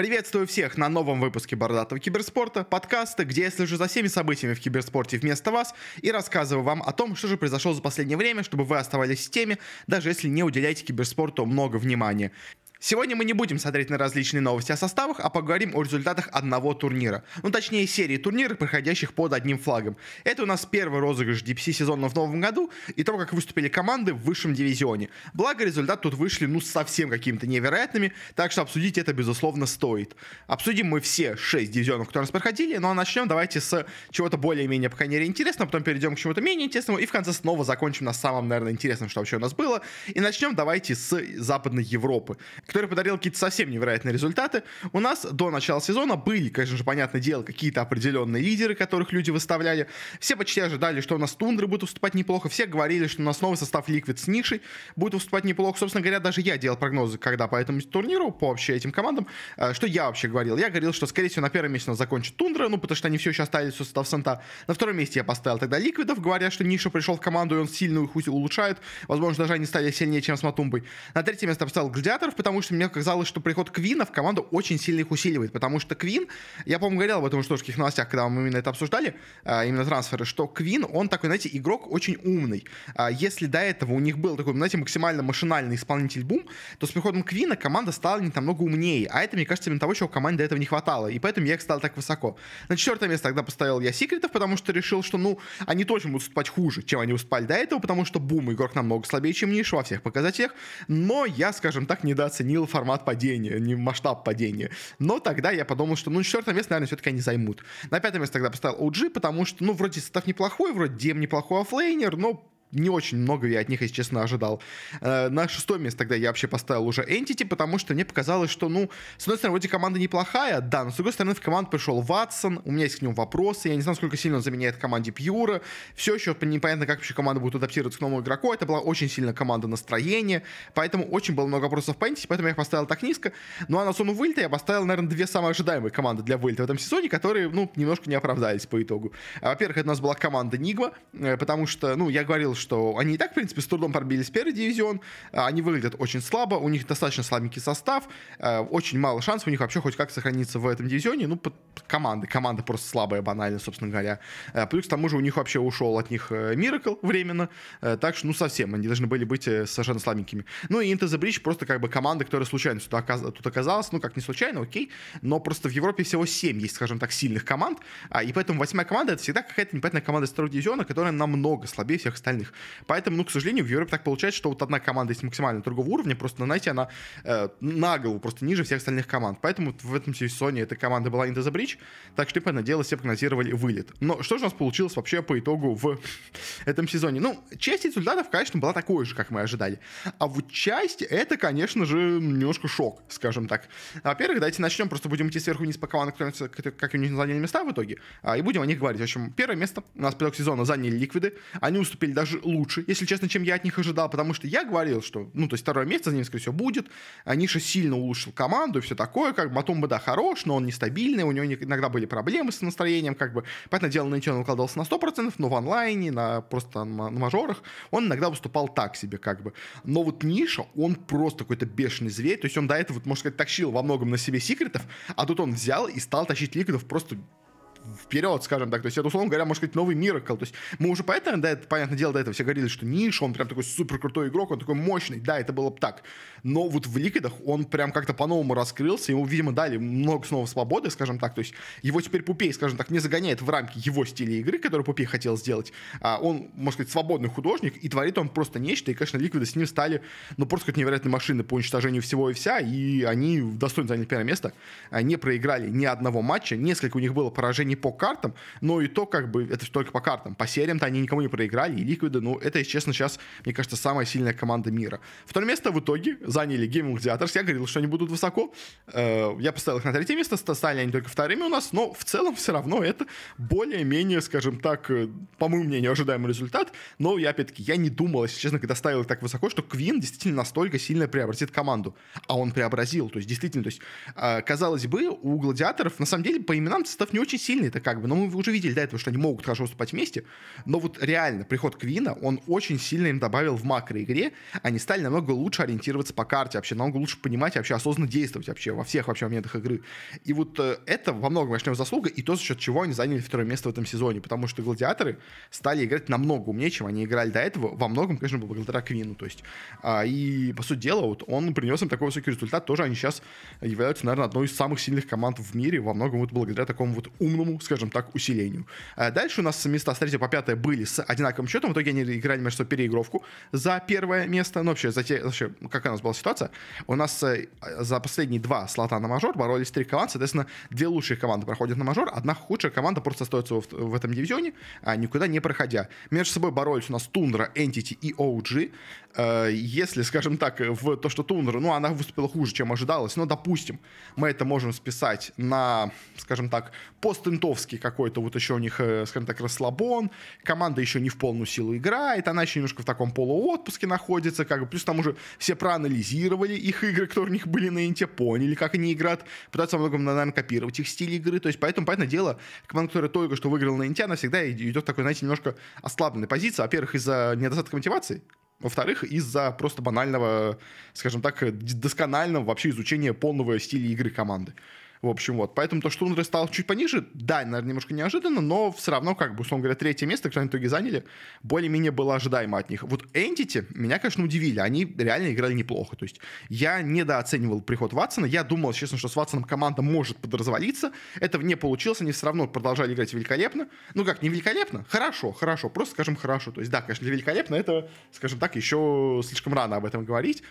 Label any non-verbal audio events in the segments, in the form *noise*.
Приветствую всех на новом выпуске Бородатого киберспорта, подкаста, где я слежу за всеми событиями в киберспорте вместо вас и рассказываю вам о том, что же произошло за последнее время, чтобы вы оставались в теме, даже если не уделяете киберспорту много внимания. Сегодня мы не будем смотреть на различные новости о составах, а поговорим о результатах одного турнира. Ну, точнее, серии турниров, проходящих под одним флагом. Это у нас первый розыгрыш DPC сезона в новом году и то, как выступили команды в высшем дивизионе. Благо, результаты тут вышли, ну, совсем какими-то невероятными, так что обсудить это, безусловно, стоит. Обсудим мы все шесть дивизионов, которые нас проходили, ну, а начнем давайте с чего-то более-менее, по крайней мере, интересного, потом перейдем к чему-то менее интересному, и в конце снова закончим на самом, наверное, интересном, что вообще у нас было. И начнем давайте с Западной Европы который подарил какие-то совсем невероятные результаты. У нас до начала сезона были, конечно же, понятное дело, какие-то определенные лидеры, которых люди выставляли. Все почти ожидали, что у нас Тундры будут выступать неплохо. Все говорили, что у нас новый состав Liquid с нишей будет выступать неплохо. Собственно говоря, даже я делал прогнозы, когда по этому турниру, по вообще этим командам. Э, что я вообще говорил? Я говорил, что, скорее всего, на первом месте у нас закончит Тундра, ну, потому что они все еще остались у состав Санта. На втором месте я поставил тогда Ликвидов, говоря, что Ниша пришел в команду, и он сильно их улучшает. Возможно, даже они стали сильнее, чем с Матумбой. На третье место поставил Гладиаторов, потому что мне казалось, что приход Квина в команду очень сильно их усиливает, потому что Квин, я, по-моему, говорил об этом в штучких новостях, когда мы именно это обсуждали, а, именно трансферы, что Квин, он такой, знаете, игрок очень умный. А, если до этого у них был такой, знаете, максимально машинальный исполнитель бум, то с приходом Квина команда стала не намного умнее, а это, мне кажется, именно того, чего команде до этого не хватало, и поэтому я их стал так высоко. На четвертое место тогда поставил я Секретов, потому что решил, что, ну, они точно будут выступать хуже, чем они выступали до этого, потому что Бум игрок намного слабее, чем Ниша во всех показателях, но я, скажем так, недооценил формат падения, не масштаб падения. Но тогда я подумал, что, ну, четвертое место, наверное, все-таки они займут. На пятое место тогда поставил OG, потому что, ну, вроде состав неплохой, вроде DM неплохой оффлейнер, но не очень много я от них, если честно, ожидал. Э, на шестое место тогда я вообще поставил уже Entity, потому что мне показалось, что, ну, с одной стороны, вроде команда неплохая, да, но с другой стороны, в команду пришел Ватсон, у меня есть к нему вопросы, я не знаю, сколько сильно он заменяет команде Пьюра, все еще непонятно, как вообще команда будет адаптироваться к новому игроку, это была очень сильная команда настроения, поэтому очень было много вопросов по Entity, поэтому я их поставил так низко. Ну, а на зону вылета я поставил, наверное, две самые ожидаемые команды для вылета в этом сезоне, которые, ну, немножко не оправдались по итогу. Во-первых, это у нас была команда Нигма, э, потому что, ну, я говорил, что они и так, в принципе, с трудом пробились первый дивизион. А, они выглядят очень слабо, у них достаточно слабенький состав, а, очень мало шансов у них вообще хоть как сохраниться в этом дивизионе. Ну, под команды. Команда просто слабая, банально, собственно говоря. А, плюс к тому же у них вообще ушел от них Миракл временно. Так что, ну, совсем. Они должны были быть э, совершенно слабенькими. Ну, и Into the Bridge просто как бы команда, которая случайно сюда тут оказалась. Ну, как не случайно, окей. Но просто в Европе всего 7 есть, скажем так, сильных команд. И поэтому восьмая команда — это всегда какая-то непонятная команда из второго дивизиона, которая намного слабее всех остальных. Поэтому, ну, к сожалению, в Европе так получается, что вот одна команда есть максимально другого уровня, просто, знаете, она э, на голову просто ниже всех остальных команд. Поэтому в этом сезоне эта команда была Into the Bridge, так что, понятное дело, все прогнозировали вылет. Но что же у нас получилось вообще по итогу в *laughs* этом сезоне? Ну, часть результатов, конечно, была такой же, как мы ожидали. А вот часть, это, конечно же, немножко шок, скажем так. Во-первых, давайте начнем, просто будем идти сверху вниз по командам, как у них заняли места в итоге, а, и будем о них говорить. В общем, первое место у нас по сезона заняли Ликвиды. Они уступили даже лучше, если честно, чем я от них ожидал, потому что я говорил, что, ну, то есть второе место за ним, скорее всего, будет. Ниша сильно улучшил команду и все такое, как бы Матумба, да, хорош, но он нестабильный, у него иногда были проблемы с настроением, как бы, понятное дело, на ничего он укладывался на 100%, но в онлайне, на просто на, на мажорах, он иногда выступал так себе, как бы. Но вот Ниша, он просто какой-то бешеный зверь, то есть он до этого, можно сказать, тащил во многом на себе секретов, а тут он взял и стал тащить ликвидов просто вперед, скажем так. То есть это, условно говоря, может сказать, новый Миракл. То есть мы уже поэтому, да, это, понятное дело, до этого все говорили, что Ниша, он прям такой супер крутой игрок, он такой мощный. Да, это было бы так. Но вот в Ликвидах он прям как-то по-новому раскрылся, ему, видимо, дали много снова свободы, скажем так. То есть его теперь Пупей, скажем так, не загоняет в рамки его стиля игры, который Пупей хотел сделать. А он, можно сказать, свободный художник, и творит он просто нечто. И, конечно, Ликвиды с ним стали, ну, просто как невероятные машины по уничтожению всего и вся. И они достойно заняли первое место. Не проиграли ни одного матча. Несколько у них было поражений по картам, но и то, как бы, это только по картам. По сериям-то они никому не проиграли, и Ликвиды, ну, это, если честно, сейчас, мне кажется, самая сильная команда мира. Второе место в итоге заняли Gaming Gladiators. Я говорил, что они будут высоко. Э, я поставил их на третье место, стали они только вторыми у нас, но в целом все равно это более-менее, скажем так, э, по моему мнению, ожидаемый результат. Но я, опять-таки, я не думал, если честно, когда ставил их так высоко, что Квин действительно настолько сильно преобразит команду. А он преобразил. То есть, действительно, то есть, э, казалось бы, у Гладиаторов, на самом деле, по именам состав не очень сильный сильные, это как бы, но мы уже видели до этого, что они могут хорошо выступать вместе, но вот реально приход Квина, он очень сильно им добавил в макроигре, они стали намного лучше ориентироваться по карте, вообще намного лучше понимать, вообще осознанно действовать вообще во всех вообще моментах игры. И вот э, это во многом, конечно, заслуга, и то, за счет чего они заняли второе место в этом сезоне, потому что гладиаторы стали играть намного умнее, чем они играли до этого, во многом, конечно, благодаря Квину, то есть, а, и, по сути дела, вот он принес им такой высокий результат, тоже они сейчас являются, наверное, одной из самых сильных команд в мире, во многом вот благодаря такому вот умному, скажем так, усилению. А дальше у нас места с 3 по 5 были с одинаковым счетом, в итоге они играли между собой переигровку за первое место, ну, вообще, за те, вообще, какая у нас была ситуация, у нас э, за последние два слота на мажор боролись три команды, соответственно, две лучшие команды проходят на мажор, одна худшая команда просто остается в, в этом дивизионе, а никуда не проходя. Между собой боролись у нас Тундра, Entity и OG. Э, если, скажем так, в то, что Тундра, ну, она выступила хуже, чем ожидалось, но, допустим, мы это можем списать на, скажем так, постинтовский какой-то вот еще у них, э, скажем так, расслабон, команда еще не в полную силу играет, она еще немножко в таком полуотпуске находится, как бы, плюс там уже все проанализировали их игры, которые у них были на Инте, поняли, как они играют, пытаются во многом, наверное, копировать их стиль игры, то есть поэтому, понятное дело, команда, которая только что выиграла на Инте, она всегда идет такой, знаете, немножко ослабленной позиции, во-первых, из-за недостатка мотивации, во-вторых, из-за просто банального, скажем так, досконального вообще изучения полного стиля игры команды. В общем, вот. Поэтому то, что Тундра стал чуть пониже, да, наверное, немножко неожиданно, но все равно, как бы, условно говоря, третье место, которое они в итоге заняли, более-менее было ожидаемо от них. Вот Entity меня, конечно, удивили. Они реально играли неплохо. То есть я недооценивал приход Ватсона. Я думал, честно, что с Ватсоном команда может подразвалиться. Этого не получилось. Они все равно продолжали играть великолепно. Ну как, не великолепно? Хорошо, хорошо. Просто скажем хорошо. То есть да, конечно, великолепно это, скажем так, еще слишком рано об этом говорить.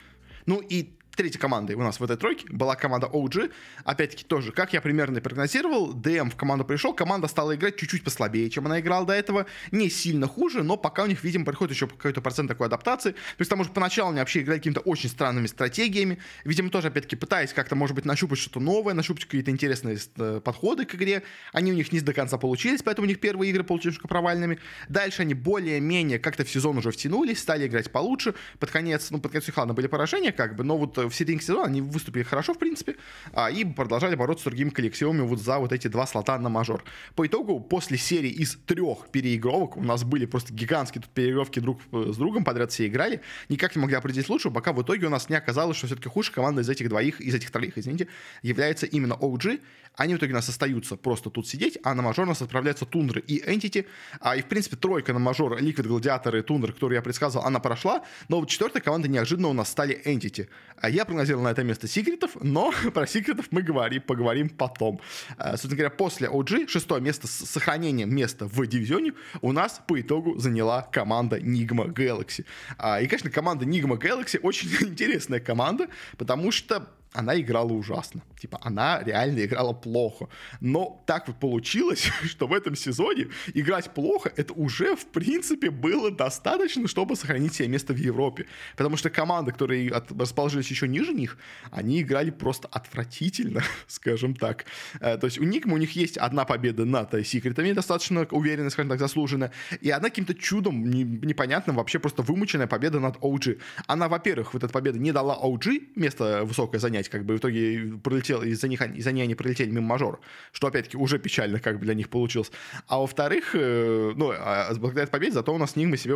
Ну и третьей командой у нас в этой тройке была команда OG. Опять-таки тоже, как я примерно прогнозировал, ДМ в команду пришел, команда стала играть чуть-чуть послабее, чем она играла до этого. Не сильно хуже, но пока у них, видимо, происходит еще какой-то процент такой адаптации. То есть там уже поначалу они вообще играли какими-то очень странными стратегиями. Видимо, тоже, опять-таки, пытаясь как-то, может быть, нащупать что-то новое, нащупать какие-то интересные э, подходы к игре. Они у них не до конца получились, поэтому у них первые игры получились провальными. Дальше они более-менее как-то в сезон уже втянулись, стали играть получше. Под конец, ну, под конец их, ладно, были поражения, как бы, но вот э, в середине сезона они выступили хорошо, в принципе, а, и продолжали бороться с другими коллективами вот за вот эти два слота на мажор. По итогу, после серии из трех переигровок, у нас были просто гигантские тут переигровки друг э, с другом, подряд все играли, никак не могли определить лучшего, пока в итоге у нас не оказалось, что все-таки худшая команда из этих двоих, из этих троих, извините, является именно OG. Они в итоге у нас остаются просто тут сидеть, а на мажор у нас отправляются Тундра и Entity. А, и, в принципе, тройка на мажор, Liquid, Гладиаторы и Тундра, которую я предсказывал, она прошла, но вот четвертая команда неожиданно у нас стали Entity. А я прогнозировал на это место секретов, но *laughs* про секретов мы говорим, поговорим потом. А, собственно говоря, после OG шестое место с сохранением места в дивизионе у нас по итогу заняла команда Nigma Galaxy. А, и, конечно, команда Nigma Galaxy очень *laughs* интересная команда, потому что она играла ужасно. Типа, она реально играла плохо. Но так вот получилось, *laughs* что в этом сезоне играть плохо, это уже, в принципе, было достаточно, чтобы сохранить себе место в Европе. Потому что команды, которые от, расположились еще ниже них, они играли просто отвратительно, *laughs* скажем так. Э, то есть у Никма у них есть одна победа над секретами, достаточно уверенно, скажем так, заслуженная, и одна каким-то чудом не, непонятным вообще просто вымученная победа над OG. Она, во-первых, вот эта победа не дала OG место высокое занять, как бы в итоге пролетел, из-за них, из-за нее они пролетели мимо мажор, что, опять-таки, уже печально как бы для них получилось. А во-вторых, э, ну, а благодаря этой победе, зато у нас Нигма себе,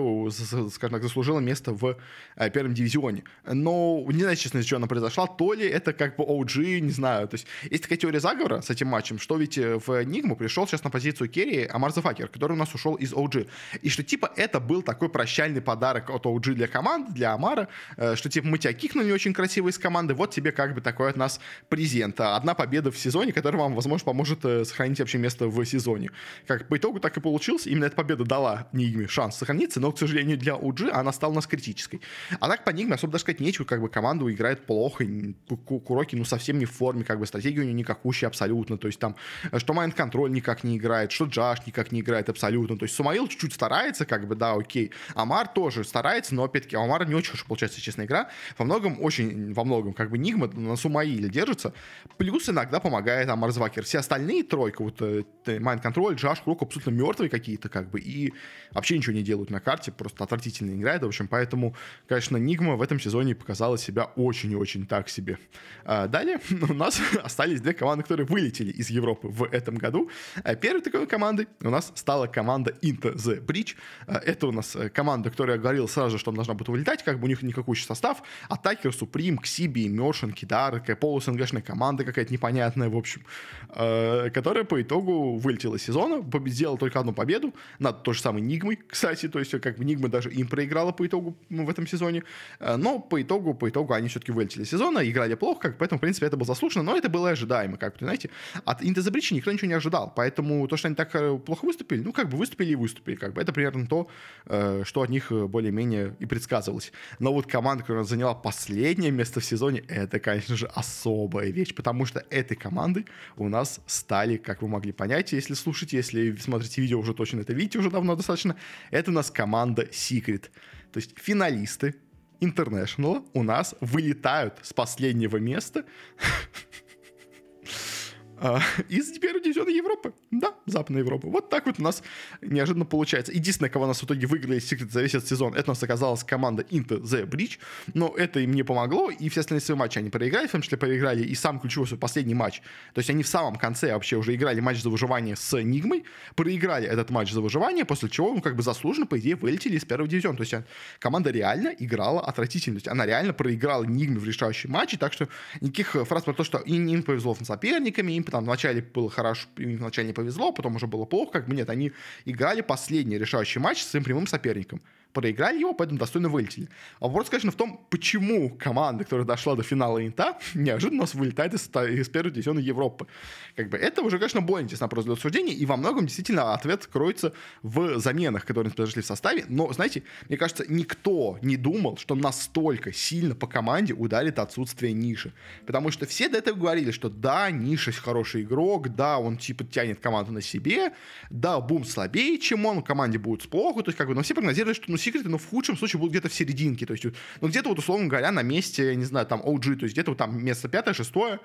скажем так, заслужила место в э, первом дивизионе. Но не знаю, честно, из чего она произошла, то ли это как бы OG, не знаю. То есть есть такая теория заговора с этим матчем, что ведь э, в Нигму пришел сейчас на позицию Керри Амар Зафакер, который у нас ушел из OG. И что типа это был такой прощальный подарок от OG для команды, для Амара, что типа мы тебя кикнули очень красиво из команды, вот тебе как бы такой от нас презент. Одна победа в сезоне, которая вам, возможно, поможет э, сохранить вообще место в сезоне. Как по итогу так и получилось. Именно эта победа дала Нигме шанс сохраниться, но, к сожалению, для OG она стала у нас критической. А так по Нигме особо даже сказать нечего, как бы команду играет плохо, Куроки, ну, совсем не в форме, как бы стратегия у нее никакущая абсолютно, то есть там, э, что Майнд Контроль никак не играет, что Джаш никак не играет абсолютно, то есть Сумаил чуть-чуть старается, как бы, да, окей, Амар тоже старается, но, опять-таки, Амар не очень хорошо получается, честная игра, во многом, очень, во многом, как бы, Нигма на Сумаиле держится. Плюс иногда помогает там Марзвакер. Все остальные тройка, вот э, Mind Control, Джаш, Крук абсолютно мертвые какие-то, как бы, и вообще ничего не делают на карте, просто отвратительно играет, в общем, поэтому, конечно, Нигма в этом сезоне показала себя очень и очень так себе. А далее *laughs* у нас *laughs* остались две команды, которые вылетели из Европы в этом году. А первой такой командой у нас стала команда Into the Bridge. А это у нас э, команда, которая говорила сразу же, что она должна будет вылетать, как бы у них никакой состав. Атакер, Суприм, Ксиби, Мершин, Кидар, такая полуснгшная команда какая-то непонятная, в общем, э, которая по итогу вылетела из сезона, сделала только одну победу над той же самой Нигмой, кстати, то есть как бы Нигма даже им проиграла по итогу в этом сезоне, э, но по итогу, по итогу они все-таки вылетели из сезона, играли плохо, как, поэтому, в принципе, это было заслуженно, но это было ожидаемо, как бы, знаете, от Bridge никто ничего не ожидал, поэтому то, что они так плохо выступили, ну, как бы выступили и выступили, как бы, это примерно то, что от них более-менее и предсказывалось. Но вот команда, которая заняла последнее место в сезоне, это, конечно же, особая вещь, потому что этой командой у нас стали, как вы могли понять, если слушаете, если смотрите видео, уже точно это видите уже давно достаточно, это у нас команда Secret. То есть финалисты International у нас вылетают с последнего места *laughs* а, из первого дивизиона Европы. Да, Западной Европы. Вот так вот у нас неожиданно получается. Единственное, кого нас в итоге выиграли Secret за весь этот сезон, это у нас оказалась команда Into the Bridge, но это им не помогло, и все остальные свои матчи они проиграли, в том числе проиграли и сам ключевой свой последний матч. То есть они в самом конце вообще уже играли матч за выживание с Нигмой, проиграли этот матч за выживание, после чего, ну, как бы заслуженно, по идее, вылетели из первого дивизиона. То есть команда реально играла отвратительно. То есть она реально проиграла Нигме в решающем матче, так что никаких фраз про то, что им, им повезло с соперниками, им там вначале было хорошо, им вначале не повезло, потом уже было плохо, как бы нет, они играли последний решающий матч с своим прямым соперником проиграли его, поэтому достойно вылетели. А вопрос, конечно, в том, почему команда, которая дошла до финала Инта, *laughs* неожиданно у нас вылетает из, из первой дивизиона Европы. Как бы это уже, конечно, более интересно просто для обсуждения, и во многом действительно ответ кроется в заменах, которые произошли в составе. Но, знаете, мне кажется, никто не думал, что настолько сильно по команде ударит отсутствие ниши. Потому что все до этого говорили, что да, Ниша хороший игрок, да, он типа тянет команду на себе, да, Бум слабее, чем он, команде будет плохо, то есть как бы, но все прогнозировали, что ну секреты, но в худшем случае будут где-то в серединке. То есть, ну, где-то вот, условно говоря, на месте, не знаю, там, OG, то есть где-то вот там место пятое, шестое,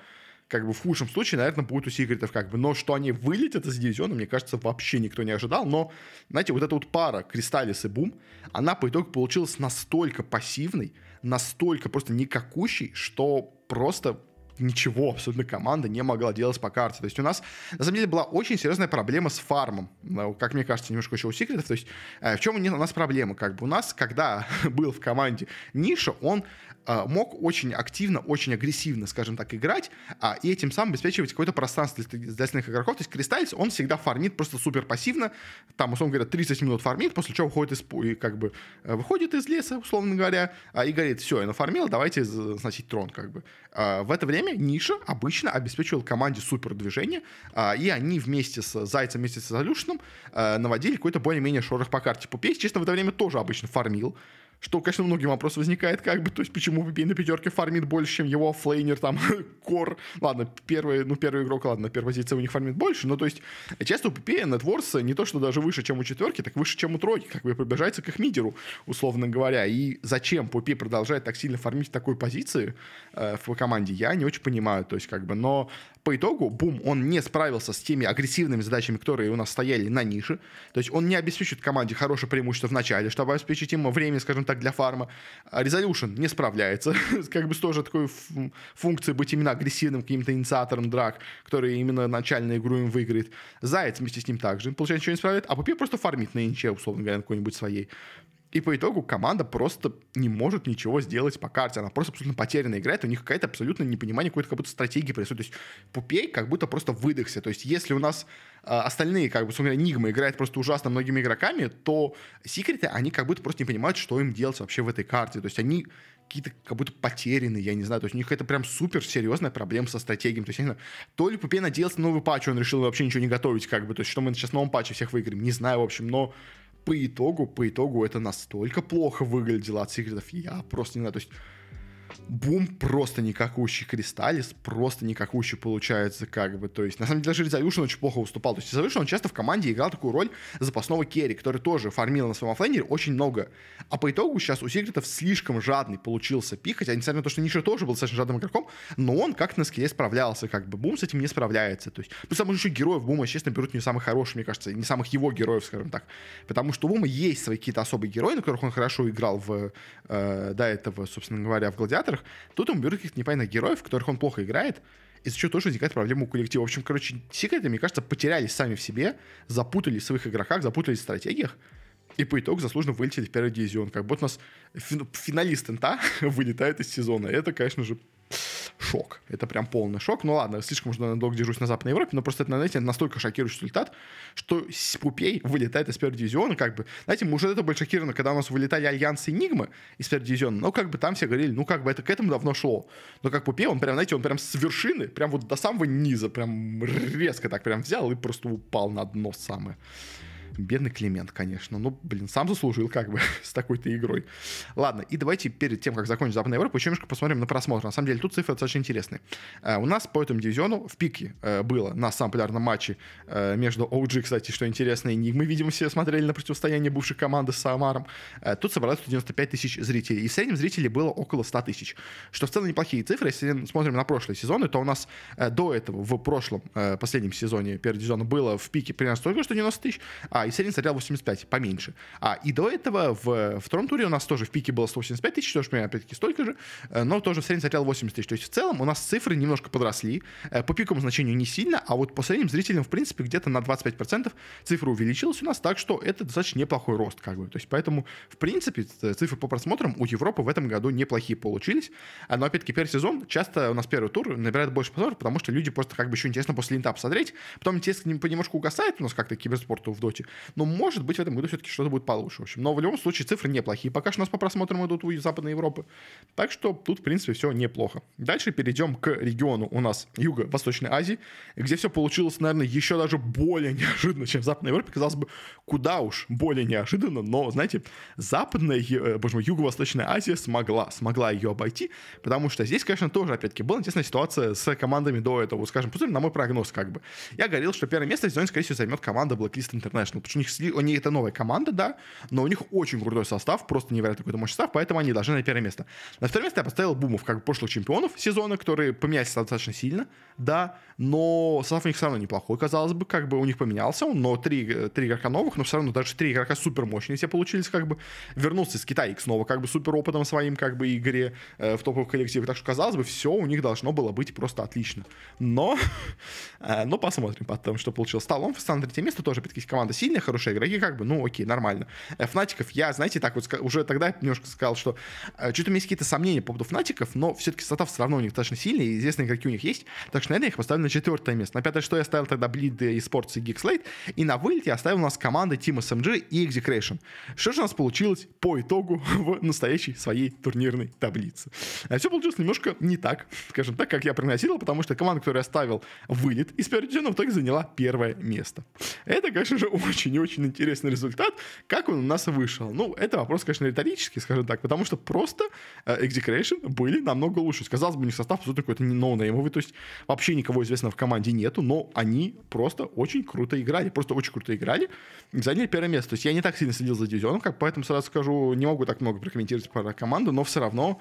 как бы в худшем случае, наверное, будет у секретов как бы. Но что они вылетят из дивизиона, мне кажется, вообще никто не ожидал. Но, знаете, вот эта вот пара Кристаллис и Бум, она по итогу получилась настолько пассивной, настолько просто никакущей, что просто ничего абсолютно команда не могла делать по карте. То есть у нас, на самом деле, была очень серьезная проблема с фармом. Как мне кажется, немножко еще у секретов. То есть э, в чем у нас проблема? Как бы у нас, когда *laughs* был в команде Ниша, он мог очень активно, очень агрессивно, скажем так, играть, а, и этим самым обеспечивать какое-то пространство для остальных игроков. То есть Кристаллис, он всегда фармит просто супер пассивно, там, условно говоря, 30 минут фармит, после чего выходит из, и как бы э, выходит из леса, условно говоря, а, и говорит, все, я нафармил, давайте значить трон, как бы. А, в это время Ниша обычно обеспечивал команде супер движение, а, и они вместе с Зайцем, вместе с Солюшном наводили какой-то более-менее шорох по карте. Пупей, честно, в это время тоже обычно фармил, что, конечно, многим вопрос возникает, как бы, то есть, почему Пупей на пятерке фармит больше, чем его оффлейнер, там, *laughs* кор. Ладно, первый, ну, первый игрок, ладно, на первой позиции у них фармит больше, но, то есть, часто у Пупея нетворс не то, что даже выше, чем у четверки, так выше, чем у тройки, как бы приближается к их мидеру, условно говоря. И зачем Пупей продолжает так сильно фармить в такой позиции э, в команде, я не очень понимаю, то есть, как бы, но по итогу, Бум, он не справился с теми агрессивными задачами, которые у нас стояли на Нише. То есть он не обеспечит команде хорошее преимущество в начале, чтобы обеспечить ему время, скажем так, для фарма. А Resolution не справляется, *laughs* как бы с тоже такой функцией быть именно агрессивным каким-то инициатором драк, который именно начальную игру им выиграет. Заяц вместе с ним также, получается, ничего не справляет, а Пупе просто фармит на инче, условно говоря, какой-нибудь своей. И по итогу команда просто не может ничего сделать по карте. Она просто абсолютно потерянно играет. У них какая-то абсолютно непонимание какой-то как будто стратегии происходит. То есть Пупей как будто просто выдохся. То есть если у нас э, остальные, как бы, говоря, Нигма играет просто ужасно многими игроками, то секреты, они как будто просто не понимают, что им делать вообще в этой карте. То есть они какие-то как будто потеряны, я не знаю. То есть у них это прям супер серьезная проблема со стратегией. То есть, я не знаю, то ли Пупей надеялся на новый патч, он решил вообще ничего не готовить, как бы. То есть, что мы сейчас в новом патче всех выиграем, не знаю, в общем, но по итогу, по итогу это настолько плохо выглядело от секретов, я просто не знаю, то есть Бум просто никакущий, Кристаллис просто никакущий получается, как бы, то есть, на самом деле, даже Резолюшн очень плохо выступал, то есть, Резолюшн, он часто в команде играл такую роль запасного керри, который тоже фармил на своем оффлейнере очень много, а по итогу сейчас у Секретов слишком жадный получился пик, хотя, несмотря на то, что Ниша тоже был достаточно жадным игроком, но он как на скилле справлялся, как бы, Бум с этим не справляется, то есть, плюс там еще героев Бума, честно, берут не самых хороших, мне кажется, не самых его героев, скажем так, потому что у Бума есть свои какие-то особые герои, на которых он хорошо играл в, э, до этого, собственно говоря, в Гладиаторах, тут он берет каких-то непонятных героев, в которых он плохо играет, из-за чего тоже возникает проблема у коллектива. В общем, короче, секреты, мне кажется, потерялись сами в себе, запутались в своих игроках, запутались в стратегиях, и по итогу заслуженно вылетели в первый дивизион. Как будто у нас финалист Инта *laughs* вылетает из сезона. Это, конечно же, шок. Это прям полный шок. Ну ладно, слишком уже долго держусь на Западной Европе, но просто это, знаете, настолько шокирующий результат, что Пупей вылетает из первого дивизиона, как бы, знаете, мы уже это были шокированы, когда у нас вылетали Альянсы и Нигмы из первого дивизиона, но как бы там все говорили, ну как бы это к этому давно шло. Но как Пупей, он прям, знаете, он прям с вершины, прям вот до самого низа, прям резко так прям взял и просто упал на дно самое. Бедный Климент, конечно. Ну, блин, сам заслужил как бы *laughs* с такой-то игрой. Ладно, и давайте перед тем, как закончить Западная Европа, еще немножко посмотрим на просмотр. На самом деле, тут цифры достаточно интересные. Uh, у нас по этому дивизиону в пике uh, было на самом популярном матче uh, между OG, кстати, что интересно, и мы, видимо, все смотрели на противостояние бывших команды с Самаром. Тут собралось 195 тысяч зрителей. И в среднем зрителей было около 100 тысяч. Что в целом неплохие цифры. Если смотрим на прошлые сезоны, то у нас до этого в прошлом, последнем сезоне первого дивизиона было в пике примерно столько, что 90 тысяч, а и средний составлял 85, поменьше. А, и до этого в втором туре у нас тоже в пике было 185 тысяч, тоже примерно опять-таки столько же, э, но тоже в среднем составлял 80 тысяч. То есть в целом у нас цифры немножко подросли. Э, по пиковому значению не сильно, а вот по средним зрителям, в принципе, где-то на 25% цифра увеличилась у нас, так что это достаточно неплохой рост, как бы. То есть поэтому, в принципе, цифры по просмотрам у Европы в этом году неплохие получились. А, но опять-таки первый сезон часто у нас первый тур набирает больше просмотров, потому что люди просто как бы еще интересно после линта посмотреть. Потом интерес понемножку угасает у нас как-то киберспорту в доте. Но может быть в этом году все-таки что-то будет получше. В общем, но в любом случае цифры неплохие. Пока что у нас по просмотрам идут у Западной Европы. Так что тут, в принципе, все неплохо. Дальше перейдем к региону у нас Юго-Восточной Азии, где все получилось, наверное, еще даже более *laughs* неожиданно, чем в Западной Европе. Казалось бы, куда уж более неожиданно, но, знаете, Западная, э, боже мой, Юго-Восточная Азия смогла, смогла ее обойти, потому что здесь, конечно, тоже, опять-таки, была интересная ситуация с командами до этого. Скажем, посмотрим на мой прогноз, как бы. Я говорил, что первое место в сезоне, скорее всего, займет команда Blacklist International, потому что у них, у них это новая команда, да, но у них очень крутой состав, просто невероятно какой-то мощный состав, поэтому они должны на первое место. На второе место я поставил Бумов, как прошлых чемпионов сезона, которые поменялись достаточно сильно, да, но состав у них все равно неплохой, казалось бы, как бы у них поменялся но три, три игрока новых, но все равно даже три игрока супер мощные все получились, как бы вернулся из Китая их снова, как бы супер опытом своим, как бы игре э, в топовых коллективах, так что казалось бы, все у них должно было быть просто отлично. Но, *laughs* э, но посмотрим потом, что получилось. Сталон в на третье место, тоже, опять-таки, команда сильная, хорошие игроки, как бы, ну, окей, нормально. Э, Фнатиков, я, знаете, так вот уже тогда немножко сказал, что э, что-то у меня есть какие-то сомнения по поводу Фнатиков, но все-таки состав все равно у них достаточно сильный, и известные игроки у них есть, так что, наверное, я их поставлю на четвертое место. На пятое, что я ставил тогда Bleed и Sports и Geekslate, и на вылете оставил у нас команды Team SMG и Execration. Что же у нас получилось по итогу *laughs* в настоящей своей турнирной таблице? А все получилось немножко не так, скажем так, как я прогнозировал, потому что команда, которую я ставил вылет из первого в итоге заняла первое место. Это, конечно же, *laughs* очень и очень интересный результат. Как он у нас вышел? Ну, это вопрос, конечно, риторический, скажем так, потому что просто э, Execration были намного лучше. Казалось бы, у них состав абсолютно какой-то не ноунеймовый, то есть вообще никого известного в команде нету, но они просто очень круто играли, просто очень круто играли, заняли первое место. То есть я не так сильно следил за дивизионом, как поэтому сразу скажу, не могу так много прокомментировать про команду, но все равно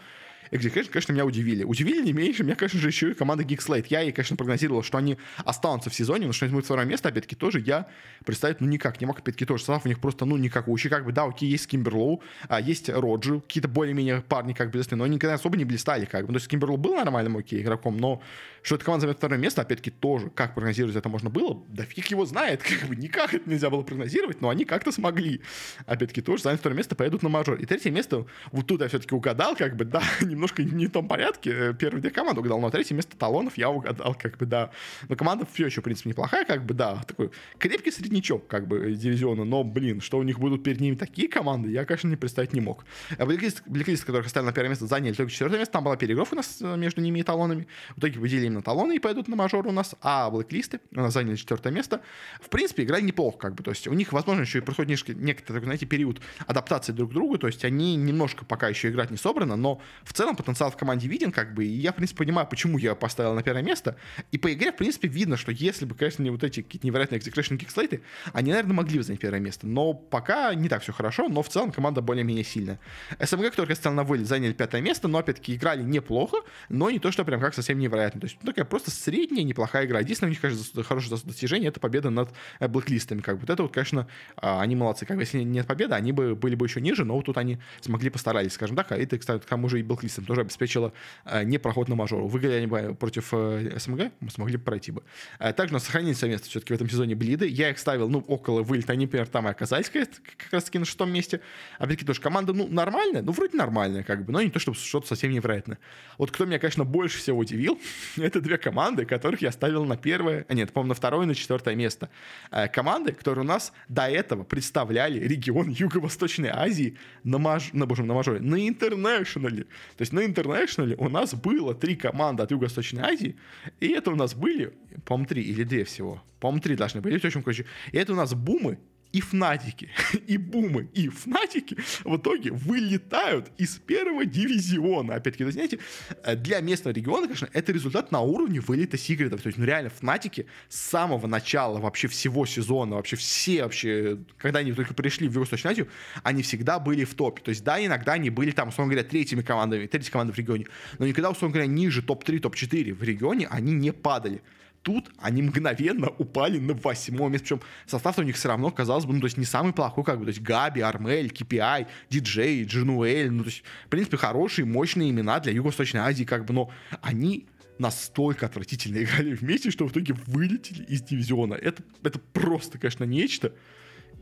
Execution, конечно, меня удивили. Удивили не меньше меня, конечно же, еще и команда Geekslate. Я ей, конечно, прогнозировал, что они останутся в сезоне, но что они возьмут второе место, опять-таки, тоже я представить, ну, никак не мог, опять-таки, тоже состав у них просто, ну, никакущий, как бы, да, окей, есть Кимберлоу, а, есть Роджи, какие-то более-менее парни, как бы, но они никогда особо не блистали, как бы. То есть Кимберлоу был нормальным, окей, игроком, но что эта команда займет второе место, опять-таки, тоже, как прогнозировать это можно было, да фиг его знает, *laughs* как бы, никак это нельзя было прогнозировать, но они как-то смогли. Опять-таки, тоже занять второе место, поедут на мажор. И третье место, вот тут я все-таки угадал, как бы, *laughs* да, немножко не в том порядке. Э, первый две команды угадал, но третье место талонов я угадал, как бы, да. Но команда все еще, в принципе, неплохая, как бы, да. Такой крепкий среднячок, как бы, дивизиона. Но, блин, что у них будут перед ними такие команды, я, конечно, не представить не мог. Блеклист, Блеклист которых оставили на первое место, заняли только четвертое место. Там была переигровка у нас э, между ними и талонами. В итоге победили именно талоны и пойдут на мажор у нас. А Блэклисты у нас заняли четвертое место. В принципе, играли неплохо, как бы. То есть у них, возможно, еще и происходит некоторый, знаете, период адаптации друг к другу. То есть они немножко пока еще играть не собрано, но в целом целом потенциал в команде виден, как бы, и я, в принципе, понимаю, почему я поставил на первое место. И по игре, в принципе, видно, что если бы, конечно, не вот эти какие-то невероятные execution кикслейты, они, наверное, могли бы занять первое место. Но пока не так все хорошо, но в целом команда более-менее сильная. СМГ, который стал на вылет, заняли пятое место, но, опять-таки, играли неплохо, но не то, что прям как совсем невероятно. То есть, ну, такая просто средняя, неплохая игра. Единственное, у них, конечно, хорошее достижение — это победа над э, блэклистами. Как бы. Вот это вот, конечно, а, они молодцы. Как бы, если нет победы, они бы были бы еще ниже, но вот тут они смогли постарались, скажем так. А это, кстати, к тому же и блэклистам тоже обеспечило э, не проход на мажору. Выиграли они против э, СМГ, мы смогли пройти бы. Также у нас сохранились место все-таки в этом сезоне блиды. Я их ставил, ну, около вылета, они, например, там и оказались как раз-таки на шестом месте. Опять-таки тоже команда, ну, нормальная, ну, вроде нормальная, как бы, но не то, чтобы что-то совсем невероятное. Вот кто меня, конечно, больше всего удивил, *laughs* это две команды, которых я ставил на первое, а нет, по-моему, на второе и на четвертое место. Э, команды, которые у нас до этого представляли регион *laughs* Юго-Восточной Азии на, маж... на, боже, на мажоре, на интернешнале. То есть на интернешнале у нас было три команды от Юго-Восточной Азии, и это у нас были, по-моему, три или две всего. По-моему, три должны быть. В общем, короче, и это у нас бумы и фнатики, *laughs* и бумы, и фнатики в итоге вылетают из первого дивизиона. Опять-таки, вы знаете, э, для местного региона, конечно, это результат на уровне вылета Секретов. То есть, ну реально, фнатики с самого начала вообще всего сезона, вообще все вообще, когда они только пришли в Юго-Восточную они всегда были в топе. То есть, да, иногда они были там, условно говоря, третьими командами, третьей командой в регионе, но никогда, условно говоря, ниже топ-3, топ-4 в регионе они не падали тут они мгновенно упали на восьмое место. Причем состав у них все равно, казалось бы, ну, то есть не самый плохой, как бы, то есть Габи, Армель, KPI, Диджей, Джинуэль, ну, то есть, в принципе, хорошие, мощные имена для Юго-Восточной Азии, как бы, но они настолько отвратительно *laughs* играли вместе, что в итоге вылетели из дивизиона. Это, это просто, конечно, нечто.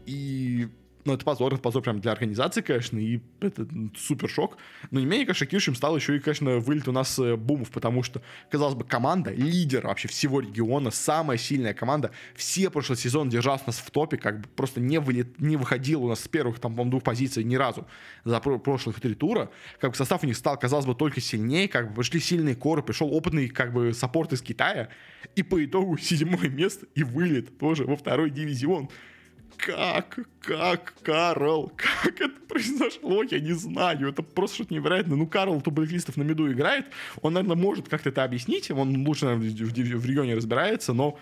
И ну, это позор, это позор прям для организации, конечно, и это супер шок. Но не менее, конечно, шокирующим стал еще и, конечно, вылет у нас э, бумов, потому что, казалось бы, команда, лидер вообще всего региона, самая сильная команда, все прошлый сезон держалась у нас в топе, как бы просто не, вылет, не выходил у нас с первых, там, двух позиций ни разу за прошлых три тура. Как бы состав у них стал, казалось бы, только сильнее, как бы пришли сильные коры, пришел опытный, как бы, саппорт из Китая, и по итогу *laughs* седьмое место и вылет тоже во второй дивизион как, как, Карл, как это произошло, я не знаю, это просто что-то невероятное. Ну, Карл Тубаликлистов на меду играет, он, наверное, может как-то это объяснить, он лучше, наверное, в, в, регионе разбирается, но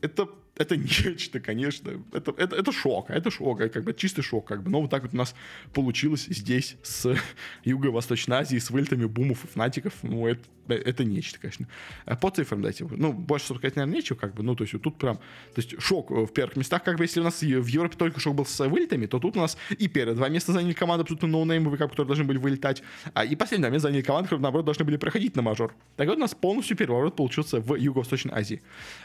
это это нечто, конечно. Это, это, это шок, это шок, как бы чистый шок, как бы. Но вот так вот у нас получилось здесь с Юго-Восточной Азией, с вылетами бумов и фнатиков. Ну, это, это нечто, конечно. А по цифрам дайте. Ну, больше сказать, наверное, нечего, как бы. Ну, то есть вот тут прям, то есть шок в первых местах, как бы, если у нас в Европе только шок был с вылетами, то тут у нас и первые два места заняли команды абсолютно ноунеймовые, как, которые должны были вылетать, а и последнее место заняли команды, которые, наоборот, должны были проходить на мажор. Так вот у нас полностью переворот получился в Юго-Восточной Азии.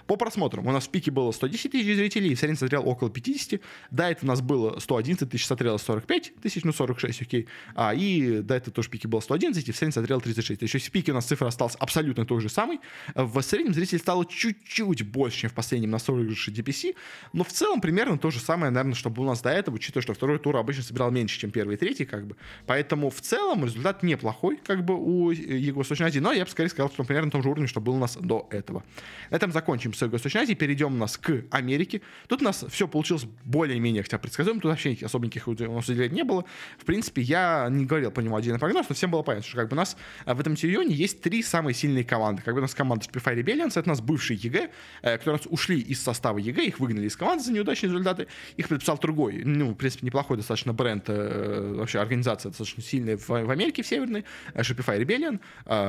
По просмотрам у нас в пике было 110 тысяч зрителей, в среднем смотрел около 50. До этого у нас было 111 тысяч, смотрело 45 тысяч, ну 46, окей. А, и до этого тоже в пике было 111, и в среднем смотрел 36. То есть в пике у нас цифра осталась абсолютно той же самой. В среднем зрителей стало чуть-чуть больше, чем в последнем на 40 DPC, но в целом примерно то же самое, наверное, что было у нас до этого, учитывая, что второй тур обычно собирал меньше, чем первый и третий, как бы. Поэтому в целом результат неплохой, как бы у Юго-Восточной Азии, но я бы скорее сказал, что примерно на том же уровне, что был у нас до этого. На этом закончим с Юго-Восточной Азией, перейдем у нас к Америке Америки. Тут у нас все получилось более-менее хотя предсказуемо, тут вообще особо никаких удивлений не было. В принципе, я не говорил по нему отдельный прогноз, но всем было понятно, что как бы у нас э, в этом регионе есть три самые сильные команды. Как бы у нас команда Shopify Rebellions, это у нас бывшие EG, э, которые у нас ушли из состава EG, их выгнали из команды за неудачные результаты, их подписал другой, ну, в принципе, неплохой достаточно бренд, э, вообще организация достаточно сильная в, в Америке, в Северной, Shopify Rebellion,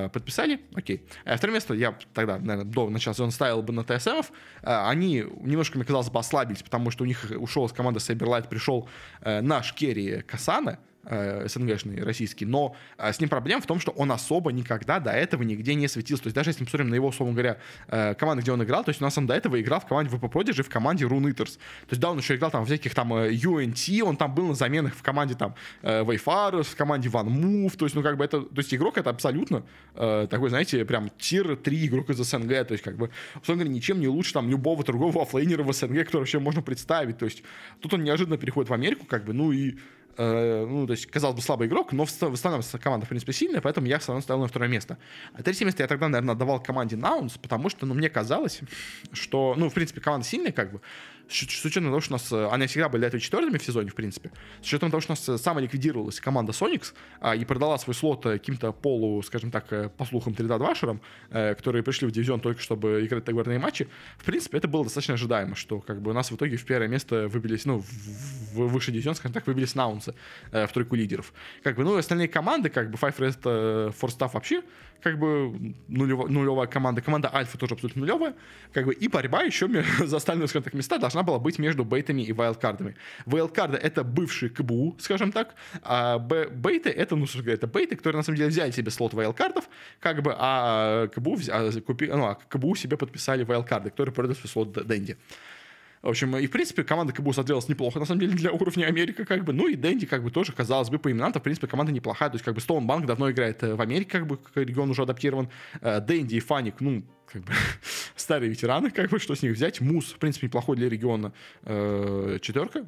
подписали, окей. Второе место я тогда, наверное, до начала сезона ставил бы на TSM ов, они немножко мне казалось бы, ослабились, потому что у них ушел из команды Cyberlight, пришел э, наш Керри Касана, э, СНГшный, российский, но э, с ним проблема в том, что он особо никогда до этого нигде не светился. То есть даже если мы посмотрим на его, условно говоря, э, команды, где он играл, то есть у нас он до этого играл в команде VP Prodigy, в команде Runitters. То есть да, он еще играл там в всяких там э, UNT, он там был на заменах в команде там э, Wayfarers, в команде One Move, то есть ну как бы это, то есть игрок это абсолютно э, такой, знаете, прям тир 3 игрок из СНГ, то есть как бы, условно говоря, ничем не лучше там любого другого оффлейнера в СНГ, который вообще можно представить, то есть тут он неожиданно переходит в Америку, как бы, ну и Э, ну, то есть, казалось бы, слабый игрок, но в, в основном команда, в принципе, сильная, поэтому я все равно ставил на второе место. А третье место я тогда, наверное, отдавал команде Наунс, потому что, ну, мне казалось, что, ну, в принципе, команда сильная, как бы, с учетом того, что у нас, э, они всегда были для этого четвертыми в сезоне, в принципе, с учетом того, что у нас э, самоликвидировалась команда Sonics а, и продала свой слот э, каким-то полу, скажем так, по слухам 3 двашерам, которые пришли в дивизион только чтобы играть договорные матчи, в принципе, это было достаточно ожидаемо, что как бы у нас в итоге в первое место выбились, ну, в, в высший дивизион, скажем так, выбились наунсы в тройку лидеров. Как бы, ну, остальные команды, как бы, Five Rest, Force вообще, как бы, нулевая, нулевая команда, команда Альфа тоже абсолютно нулевая, как бы, и борьба еще *laughs* за остальные, скажем так, места должна была быть между бейтами и вайлдкардами. Вайлдкарды — это бывшие КБУ, скажем так, а бейты — это, ну, это бейты, которые, на самом деле, взяли себе слот вайлдкардов, как бы, а КБУ, а, купи, ну, а КБУ себе подписали вайлдкарды, которые продают свой слот Дэнди. В общем, и, в принципе, команда КБУ смотрелась неплохо, на самом деле, для уровня Америка, как бы. Ну и Дэнди, как бы, тоже, казалось бы, по именам-то, в принципе, команда неплохая. То есть, как бы, Стоунбанк давно играет э, в Америке, как бы, регион уже адаптирован. Э, Дэнди и Фаник, ну, как бы *laughs* старые ветераны, как бы, что с них взять. Мус, в принципе, неплохой для региона э, четверка.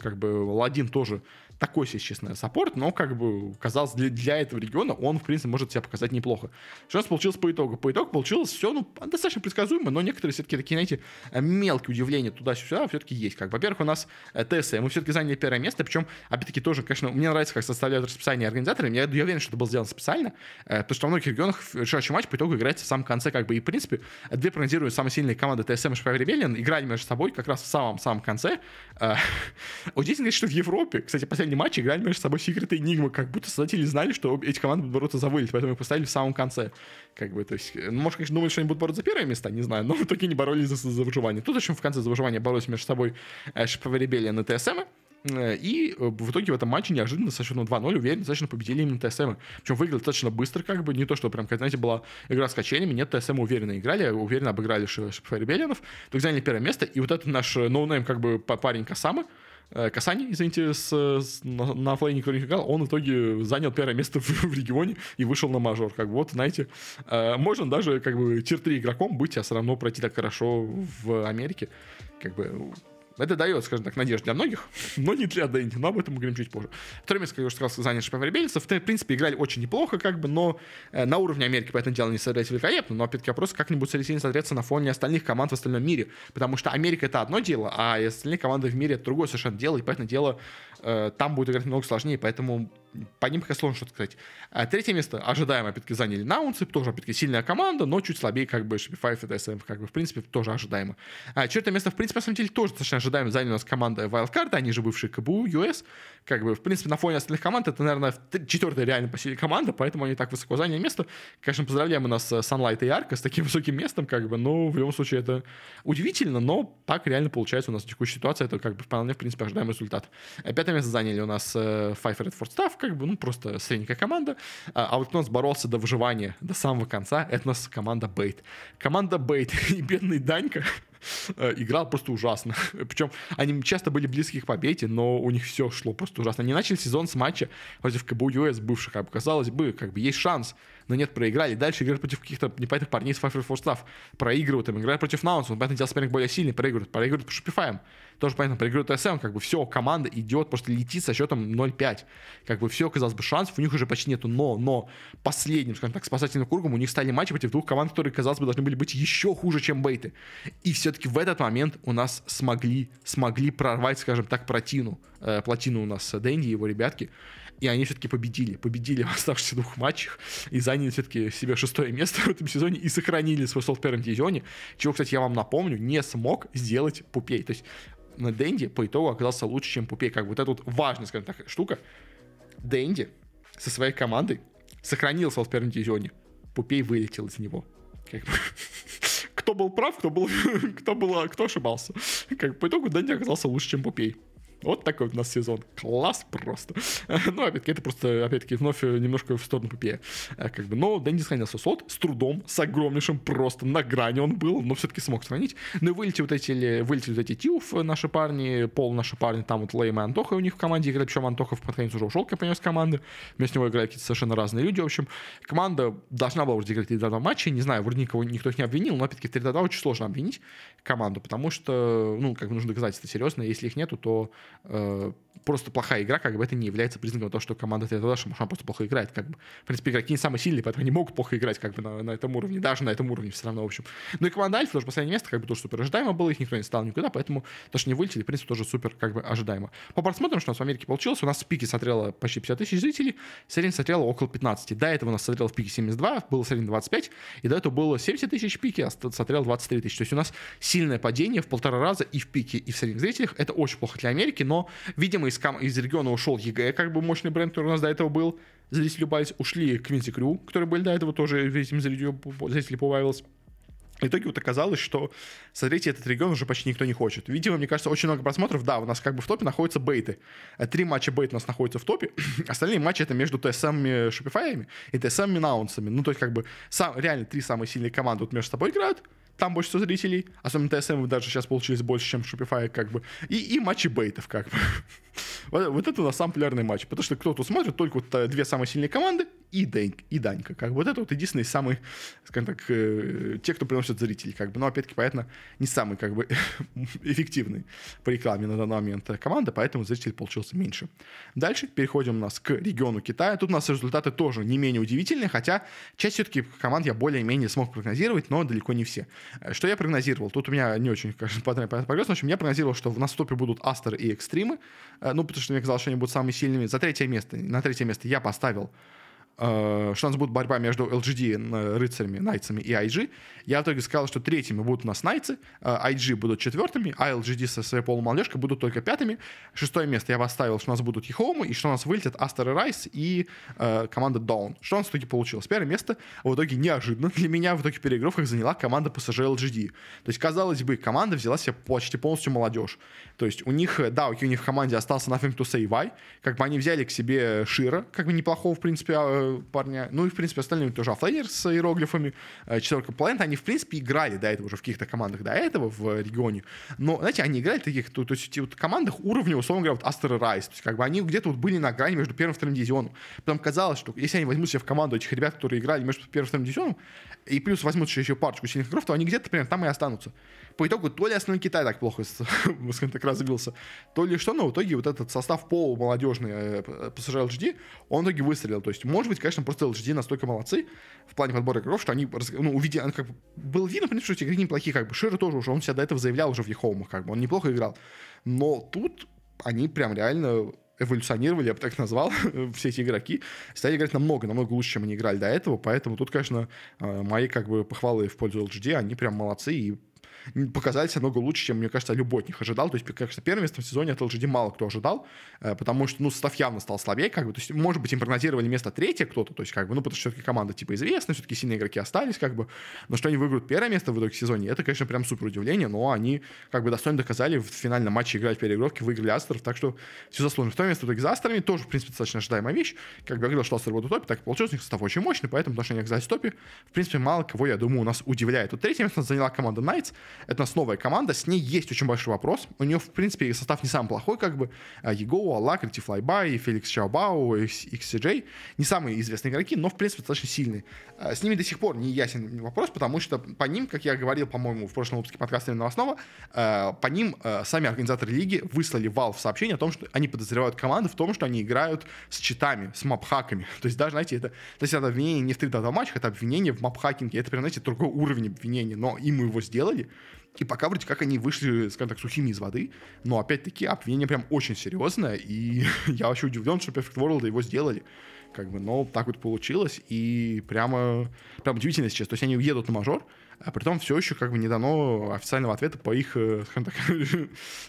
Как бы Ладин тоже такой себе, честно, саппорт, но, как бы, казалось, для, для этого региона он, в принципе, может себя показать неплохо. Что у нас получилось по итогу? По итогу получилось все, ну, достаточно предсказуемо, но некоторые все-таки такие, знаете, мелкие удивления туда-сюда все-таки есть. Как, во-первых, у нас э, ТСМ, мы все-таки заняли первое место, причем, опять-таки, тоже, конечно, мне нравится, как составляют расписание организаторы, я, я уверен, что это было сделано специально, э, потому что во многих регионах решающий матч по итогу играется в самом конце, как бы, и, в принципе, две прогнозируют самые сильные команды ТСМ и Шпавер Ребелlion играли между собой как раз в самом-самом конце. Э, *laughs* удивительно, что в Европе, кстати, последний матч играли между собой Secret и Enigma, как будто создатели знали, что эти команды будут бороться за вылет, поэтому их поставили в самом конце. Как бы, то есть, ну, может, конечно, думали, что они будут бороться за первое место, не знаю, но в итоге не боролись за, за выживание. Тут, в общем, в конце за выживание боролись между собой э, Shopify Rebellion и TSM, э, и э, в итоге в этом матче неожиданно со счетом 2-0 уверенно достаточно победили именно TSM. Причем выиграли достаточно быстро, как бы, не то, что прям, как, знаете, была игра с качелями, нет, TSM уверенно играли, уверенно обыграли Shopify Rebellion ов, только заняли первое место, и вот этот наш ноунейм, как бы, парень Касамы, Э, Касани, извините, с, с, на, на оффлейне, который играл, он в итоге занял первое место *laughs* в, в регионе и вышел на мажор. Как бы вот, знаете, э, можно даже как бы тир-3 игроком быть, а все равно пройти так хорошо в Америке. Как бы это дает, скажем так, надежду для многих, но не для Дэнди, но об этом мы говорим чуть позже. Место, как я уже сказал, Шпавер Бельцев. В принципе, играли очень неплохо, как бы, но э, на уровне Америки, по этому делу, не смотреть великолепно, но, опять-таки, вопрос, как-нибудь сильно смотреться на фоне остальных команд в остальном мире, потому что Америка — это одно дело, а остальные команды в мире — это другое совершенно дело, и, поэтому дело, э, там будет играть много сложнее, поэтому по ним пока сложно что-то сказать. А третье место ожидаемо, опять-таки, заняли Наунсы, тоже, опять-таки, сильная команда, но чуть слабее, как бы, Shopify и TSM, как бы, в принципе, тоже ожидаемо. А четвертое место, в принципе, на самом деле, тоже достаточно ожидаемо заняли у нас команда Wildcard, они же бывшие КБУ, US, как бы, в принципе, на фоне остальных команд, это, наверное, четвертая реально по силе команда, поэтому они так высоко заняли место. Конечно, поздравляем у нас Sunlight и Арка с таким *laughs* высоким местом, как бы, но в любом случае это удивительно, но так реально получается у нас в текущей ситуации, это как бы вполне, в принципе, ожидаемый результат. Пятое место заняли у нас э, Five Red Ford Staff, как бы, ну, просто средненькая команда. А, а вот у нас боролся до выживания, до самого конца, это у нас команда Бейт. Команда Бейт *laughs* и бедный Данька э, играл просто ужасно. *laughs* Причем они часто были близки к победе, но у них все шло просто ужасно. Они начали сезон с матча против КБУ ЮС бывших, бы, казалось бы, как бы есть шанс но нет, проиграли. Дальше играют против каких-то непонятных парней с Five for Staff. Проигрывают им, играют против Наунс. Он, понятное дело, соперник более сильный, проигрывают. Проигрывают по Shopify. Тоже понятно, проигрывают ТСМ, как бы все, команда идет, просто летит со счетом 0-5. Как бы все, казалось бы, шансов у них уже почти нету, но, но последним, скажем так, спасательным кругом у них стали матчи против двух команд, которые, казалось бы, должны были быть еще хуже, чем Бейты. И все-таки в этот момент у нас смогли, смогли прорвать, скажем так, плотину. Э, плотину у нас Дэнди и его ребятки и они все-таки победили. Победили в оставшихся двух матчах и заняли все-таки себе шестое место *laughs* в этом сезоне и сохранили свой стол в первом дивизионе, чего, кстати, я вам напомню, не смог сделать Пупей. То есть на Дэнди по итогу оказался лучше, чем Пупей. Как бы вот эта вот важная, скажем так, штука. Дэнди со своей командой сохранил слот в первом дивизионе. Пупей вылетел из него. Как бы *laughs* кто был прав, кто был, *laughs* кто был, кто ошибался. Как по итогу Дэнди оказался лучше, чем Пупей. Вот такой у нас сезон. Класс просто. *laughs* ну, опять-таки, это просто, опять-таки, вновь немножко в сторону ПП. Э, как бы, но Дэнди сохранился слот с трудом, с огромнейшим, просто на грани он был, но все-таки смог сохранить. Ну и вылетели вот эти, вылетели вот эти Тиуф, наши парни, Пол наши парни, там вот Лейма и Антоха у них в команде играли, причем Антохов под конец уже ушел, как я с команды. Вместо него играют какие-то совершенно разные люди. В общем, команда должна была уже играть 3 2 матча. Не знаю, вроде никого, никто их не обвинил, но опять-таки 3 2 очень сложно обвинить команду, потому что, ну, как бы нужно доказательства серьезные. Если их нету, то э, просто плохая игра, как бы это не является признаком того, что команда этого что она просто плохо играет. Как бы. В принципе, игроки не самые сильные, поэтому они могут плохо играть как бы на, на этом уровне, даже на этом уровне все равно, в общем. Ну и команда Альфа тоже последнее место, как бы тоже супер ожидаемо было, их никто не стал никуда, поэтому то, что не вылетели, в принципе, тоже супер как бы ожидаемо. По просмотрам, что у нас в Америке получилось, у нас в пике смотрело почти 50 тысяч зрителей, среднем смотрело около 15. До этого у нас смотрело в пике 72, было в среднем 25, и до этого было 70 тысяч в пике, а смотрел 23 тысячи. То есть у нас сильное падение в полтора раза и в пике, и в средних зрителях. Это очень плохо для Америки, но, видимо, из, из региона ушел EG, как бы мощный бренд, который у нас до этого был. Зрители убавились. Ушли Quincy Crew, которые были до этого тоже, этим зрители убавилось. В итоге вот оказалось, что, смотрите, этот регион уже почти никто не хочет. Видимо, мне кажется, очень много просмотров. Да, у нас как бы в топе находятся B8. Три матча B8 у нас находятся в топе. *clears throat* Остальные матчи это между TSM Shopify ями и TSM и Nouns ами. Ну, то есть, как бы, сам, реально три самые сильные команды вот между собой играют там больше всего зрителей, особенно TSM даже сейчас получились больше, чем Shopify, как бы, и, и матчи бейтов, как бы. *laughs* вот, вот это у нас самый популярный матч, потому что кто-то смотрит только вот две самые сильные команды и, Дэнь, и Данька, как бы, вот это вот единственные самые, скажем так, э, те, кто приносит зрителей, как бы, но, опять-таки, понятно, не самый, как бы, *laughs* эффективный по рекламе на данный момент команда, поэтому зрителей получился меньше. Дальше переходим у нас к региону Китая, тут у нас результаты тоже не менее удивительные, хотя часть все-таки команд я более-менее смог прогнозировать, но далеко не все. Э, что я прогнозировал? Тут у меня не очень, конечно, *laughs* прогноз. В общем, я прогнозировал, что в нас в будут Астер и Экстримы. Э, ну, потому что мне казалось, что они будут самыми сильными. За третье место, на третье место я поставил что у нас будет борьба между LGD рыцарями, найтсами и IG. Я в итоге сказал, что третьими будут у нас найтсы, IG э, будут четвертыми, а LGD со своей полумолодежкой будут только пятыми. Шестое место я поставил, что у нас будут Ехомы, и что у нас вылетят Астер и Райс и э, команда Dawn. Что у нас в итоге получилось? Первое место в итоге неожиданно для меня в итоге переигровках заняла команда PSG LGD. То есть, казалось бы, команда взяла себе почти полностью молодежь. То есть у них, да, у них в команде остался Nothing to Say Why, как бы они взяли к себе Шира, как бы неплохого, в принципе, а, парня. Ну и, в принципе, остальные тоже оффлейнер с иероглифами. Э, четверка Planet, они, в принципе, играли до этого уже в каких-то командах до этого в регионе. Но, знаете, они играли в таких, то, то есть, вот командах уровня, условно говоря, вот Aster.Aries. То есть, как бы они где-то вот были на грани между первым и вторым дивизионом. Потом казалось, что если они возьмут себе в команду этих ребят, которые играли между первым и вторым дивизионом, и плюс возьмут еще парочку сильных игроков, то они где-то примерно там и останутся. По итогу то ли основной Китай так плохо, скажем *laughs* так, развился, то ли что, но в итоге вот этот состав полумолодежный э, PSG LGD, он в итоге выстрелил. То есть, может быть, конечно, просто LGD настолько молодцы в плане подбора игроков, что они, ну, увидели, как бы, было видно, в что эти игроки неплохие, как бы, Шира тоже уже, он себя до этого заявлял уже в Ехоумах, как бы, он неплохо играл. Но тут они прям реально эволюционировали, я бы так назвал, *laughs* все эти игроки, стали играть намного, намного лучше, чем они играли до этого, поэтому тут, конечно, э, мои как бы похвалы в пользу LGD, они прям молодцы, и показали себя много лучше, чем, мне кажется, любой от них ожидал. То есть, конечно, первым местом в сезоне от LGD мало кто ожидал, э, потому что, ну, состав явно стал слабее, как бы, то есть, может быть, им прогнозировали место третье кто-то, то есть, как бы, ну, потому что все-таки команда, типа, известна, все-таки сильные игроки остались, как бы, но что они выиграют первое место в итоге сезоне, это, конечно, прям супер удивление, но они, как бы, достойно доказали в финальном матче играть в переигровке, выиграли Астеров, так что все заслуженно. Второе место в итоге за Астерами, тоже, в принципе, достаточно ожидаемая вещь, как бы, я говорил, что Астер будут в топе, так получилось, у них состав очень мощный, поэтому, потому что они оказались в топе, в принципе, мало кого, я думаю, у нас удивляет. Вот третье место заняла команда Knights, это у нас новая команда, с ней есть очень большой вопрос. У нее, в принципе, состав не самый плохой, как бы. Его, Алакрити, Флайбай, Феликс Чаобао, XCJ. Не самые известные игроки, но, в принципе, достаточно сильные. А, с ними до сих пор не ясен вопрос, потому что по ним, как я говорил, по-моему, в прошлом выпуске подкаста новостного, а, по ним а, сами организаторы лиги выслали Valve сообщение о том, что они подозревают команду в том, что они играют с читами, с мапхаками. *laughs* То есть даже, знаете, это, то есть это обвинение не в 3 матчах, это обвинение в мапхакинге. Это, прям, знаете, другой уровень обвинения, но им его сделали. И пока вроде как они вышли, скажем так, сухими из воды, но опять-таки обвинение прям очень серьезное, и *laughs* я вообще удивлен, что Perfect World его сделали. Как бы, но так вот получилось, и прямо, прям удивительно сейчас. То есть они уедут на мажор, а при том все еще как бы не дано официального ответа по их, э, так,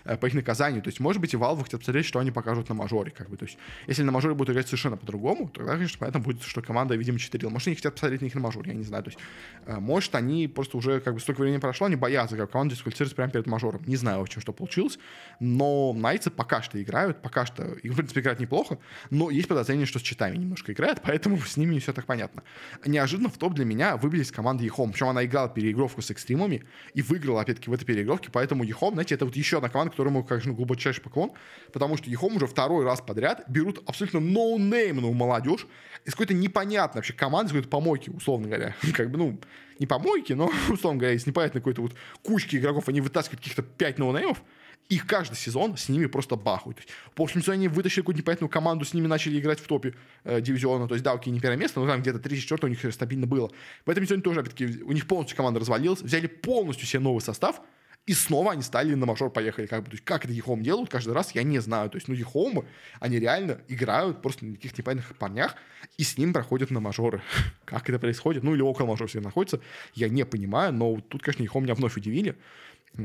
*laughs* по их наказанию. То есть, может быть, и Valve хотят посмотреть, что они покажут на мажоре. Как бы. То есть, если на мажоре будут играть совершенно по-другому, тогда, конечно, поэтому будет, что команда, видимо, читерила. Может, они хотят посмотреть на них на мажоре, я не знаю. То есть, э, может, они просто уже как бы столько времени прошло, они боятся, как команда дисквалифицируется прямо перед мажором. Не знаю, в общем, что получилось. Но Найтсы пока что играют, пока что, их, в принципе, играют неплохо, но есть подозрение, что с читами немножко играют, поэтому *laughs* с ними не все так понятно. Неожиданно в топ для меня выбились команды EHOME. Причем она играла переигровку с Xtreme ами и выиграла, опять-таки, в этой переигровке. Поэтому EHOME, знаете, это вот еще одна команда, которому, конечно, глубочайший поклон, потому что EHOME уже второй раз подряд берут абсолютно ноунеймную молодежь из какой-то непонятной вообще команды, из какой-то помойки, условно говоря. *laughs* как бы, ну, не помойки, но, *laughs* условно говоря, из непонятной какой-то вот кучки игроков они вытаскивают каких-то 5 ноунеймов, их каждый сезон с ними просто бахают. В прошлом сезоне они вытащили какую-то непонятную команду, с ними начали играть в топе э, дивизиона, то есть да, окей, не первое место, но там где-то 3-4 у них стабильно было. В этом сезоне тоже, опять-таки, у них полностью команда развалилась, взяли полностью себе новый состав, и снова они стали на мажор поехали. Как бы, то есть, как это Ехом делают каждый раз, я не знаю. То есть, ну, Ехомы, они реально играют просто на каких-то непонятных парнях, и с ним проходят на мажоры. *laughs* как это происходит? Ну, или около мажора все находится, я не понимаю, но тут, конечно, Ехом меня вновь удивили.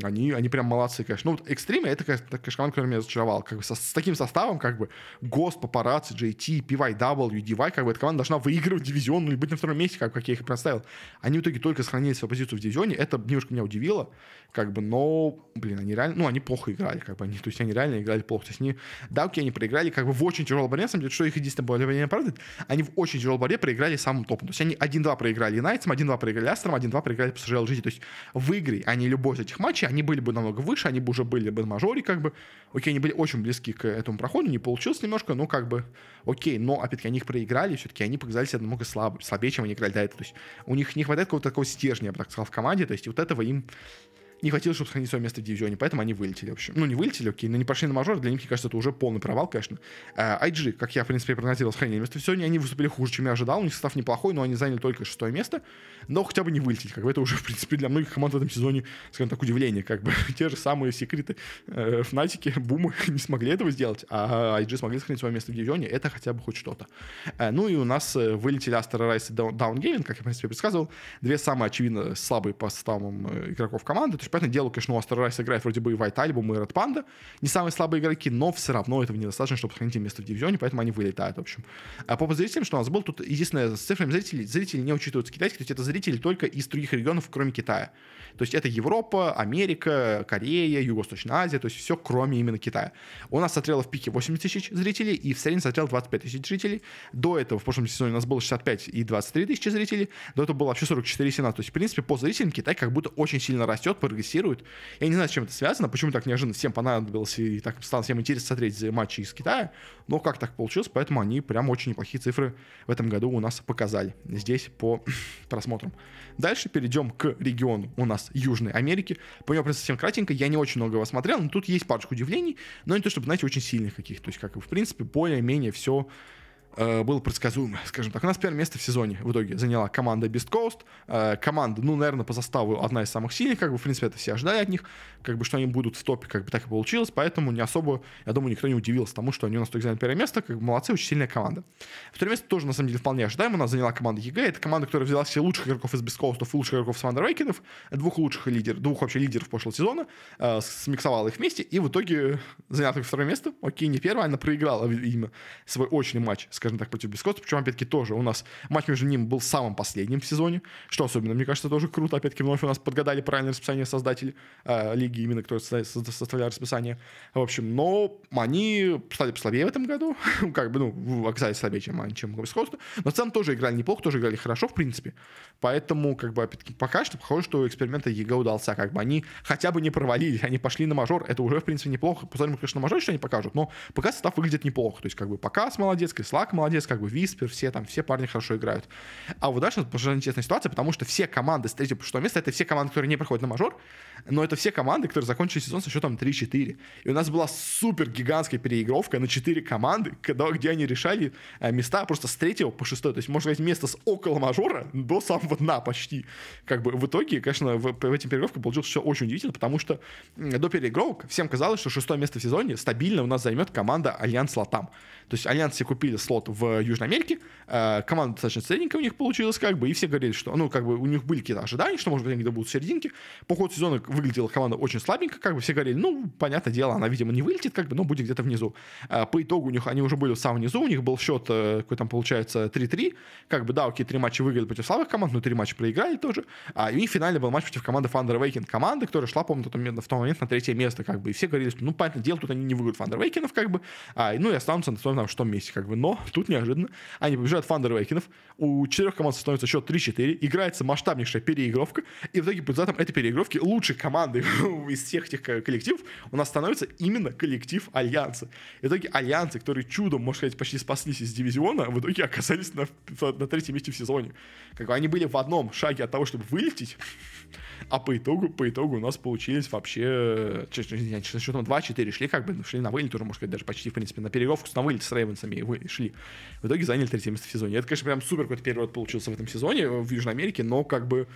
Они, они прям молодцы, конечно. Ну, вот Экстриме — это, конечно, команда, которая меня разочаровала. Как бы со, с таким составом, как бы, ГОСТ, Папарацци, JT, PYW, DY, как бы, эта команда должна выигрывать дивизион, ну, и быть на втором месте, как, как я их и представил. Они в итоге только сохранили свою позицию в дивизионе. Это немножко меня удивило, как бы, но, блин, они реально, ну, они плохо играли, как бы, они, то есть они реально играли плохо. То есть они, да, окей, они проиграли, как бы, в очень тяжелой борьбе, на самом деле, что их единственное не оправдывает, они в очень тяжелой борьбе проиграли самым топом. То есть они 1-2 проиграли Юнайтсом, 1-2 проиграли Астером, 1-2 проиграли PSG LG. То есть в а не любой из этих матчей, они были бы намного выше, они бы уже были бы мажоре, как бы, окей, они были очень близки к этому проходу, не получилось немножко, но как бы, окей, но, опять-таки, они их проиграли, все-таки они показали себя намного слаб, слабее, чем они играли до этого, то есть у них не хватает какого-то такого стержня, я бы так сказал, в команде, то есть вот этого им не хватило, чтобы сохранить свое место в дивизионе, поэтому они вылетели, в общем. Ну, не вылетели, окей, но не пошли на мажор, для них, мне кажется, это уже полный провал, конечно. Uh, IG, как я, в принципе, прогнозировал сохранение места в они выступили хуже, чем я ожидал, у них состав неплохой, но они заняли только шестое место, но хотя бы не вылетели, как бы. Это уже, в принципе, для многих команд в этом сезоне, скажем так, удивление, как бы. *laughs* Те же самые секреты э, Фнатики, Бумы *laughs* не смогли этого сделать, а IG смогли сохранить свое место в дивизионе, это хотя бы хоть что-то. Uh, ну и у нас э, вылетели Астер Райс и Даун как я, в принципе, предсказывал, две самые, очевидно, слабые по составам э, игроков команды, то есть, понятное дело, конечно, у Астер Райс играет вроде бы и White Album, и Red Panda, не самые слабые игроки, но все равно этого недостаточно, чтобы сохранить место в дивизионе, поэтому они вылетают, в общем. А по зрителям, что у нас был, тут единственное, с цифрами зрителей, зрители не учитываются китайские, то есть это зрители только из других регионов, кроме Китая. То есть это Европа, Америка, Корея, Юго-Восточная Азия, то есть все, кроме именно Китая. У нас смотрело в пике 80 тысяч зрителей, и в среднем смотрело 25 тысяч зрителей. До этого, в прошлом сезоне, у нас было 65 и 23 тысячи зрителей. До этого было вообще 44 и 17. То есть, в принципе, по зрителям Китай как будто очень сильно растет. Я не знаю, с чем это связано, почему так неожиданно всем понадобилось и так стало всем интересно смотреть матчи из Китая, но как так получилось, поэтому они прям очень неплохие цифры в этом году у нас показали здесь по *clears throat* просмотрам. Дальше перейдем к региону у нас Южной Америки. По нему просто совсем кратенько, я не очень много его смотрел, но тут есть парочку удивлений, но не то, чтобы, знаете, очень сильных каких-то. То есть, как в принципе, более-менее все э, было предсказуемо, скажем так. У нас первое место в сезоне в итоге заняла команда Beast Coast. Э, команда, ну, наверное, по составу одна из самых сильных, как бы, в принципе, это все ожидали от них, как бы, что они будут в топе, как бы так и получилось, поэтому не особо, я думаю, никто не удивился тому, что они у нас только заняли первое место, как бы, молодцы, очень сильная команда. Второе место тоже, на самом деле, вполне ожидаемо, у нас заняла команда EG, это команда, которая взяла все лучших игроков из Beast Coast, лучших игроков с Thunder Awaken ов, двух лучших лидеров, двух вообще лидеров прошлого сезона, э, смиксовала их вместе, и в итоге заняла только второе место, окей, не первое, она проиграла, видимо, свой очный матч, скажем так, против Coast, причем, опять-таки, тоже у нас матч между ним был самым последним в сезоне, что особенно, мне кажется, тоже круто. Опять-таки, вновь у нас подгадали правильное расписание создателей э, лиги, именно кто составлял расписание. В общем, но они стали послабее в этом году, *laughs* как бы, ну, оказались слабее, чем, чем Beast Coast у, но в целом тоже играли неплохо, тоже играли хорошо, в принципе. Поэтому, как бы, опять-таки, пока что похоже, что эксперимент EG удался, как бы они хотя бы не провалили, они пошли на мажор, это уже, в принципе, неплохо. Посмотрим, конечно, на мажор, что они покажут, но пока состав выглядит неплохо. То есть, как бы, Pakazs молодец, Chris Luck молодец, как бы, Вис Wisper, все там, все парни хорошо играют. А вот дальше совершенно интересная ситуация, потому что все команды с 3 по 6 места, это все команды, которые не проходят на мажор, но это все команды, которые закончили сезон со счетом 3-4. И у нас была супер гигантская переигровка на 4 команды, когда, где они решали э, места просто с 3 по 6. То есть, можно сказать, место с около мажора до самого дна почти. Как бы в итоге, конечно, в, в этих переигровках получилось все очень удивительно, потому что до переигровок всем казалось, что шестое место в сезоне стабильно у нас займет команда Альянс Латам. То есть Альянс все купили слот в Южной Америке, э, команда достаточно средненькая у них получилась, как бы, и все говорили, что, ну, как бы у них были какие-то ожидания, что, может быть, они будут в серединке. По ходу сезона выглядела команда очень слабенько, как бы все говорили, ну, понятное дело, она, видимо, не вылетит, как бы, но будет где-то внизу. Э, по итогу у них, они уже были в самом низу, у них был счет, э, какой там получается, 3-3, как бы, да, окей, три матча выиграли против слабых команд, но три матча проиграли тоже, а и у них финальный был матч против команды Thunder Awaken, команды, которая шла, по-моему, в том момент на третье место, как бы, и все говорили, что, ну, понятное дело, тут они не выиграют Thunder Awaken ов, как бы, а, ну, и останутся на там, что месте, как бы, но тут неожиданно они побеждают Фандер Вейкинов, у четырех команд становится счет 3-4, играется масштабнейшая переигровка, и в итоге по результатам этой переигровки лучшей командой *laughs* из всех этих коллективов у нас становится именно коллектив Альянса. И в итоге Альянсы, которые чудом, можно сказать, почти спаслись из дивизиона, в итоге оказались на, на третьем месте в сезоне. Как бы они были в одном шаге от того, чтобы вылететь, а по итогу, по итогу у нас получились вообще, с счетом 2-4 шли, как бы шли на вылет, уже, можно сказать, даже почти, в принципе, на переигровку на вылет с Рейвенсами и шли. В итоге заняли третье место в сезоне. Это, конечно, прям супер какой-то период получился в этом сезоне в Южной Америке, но как бы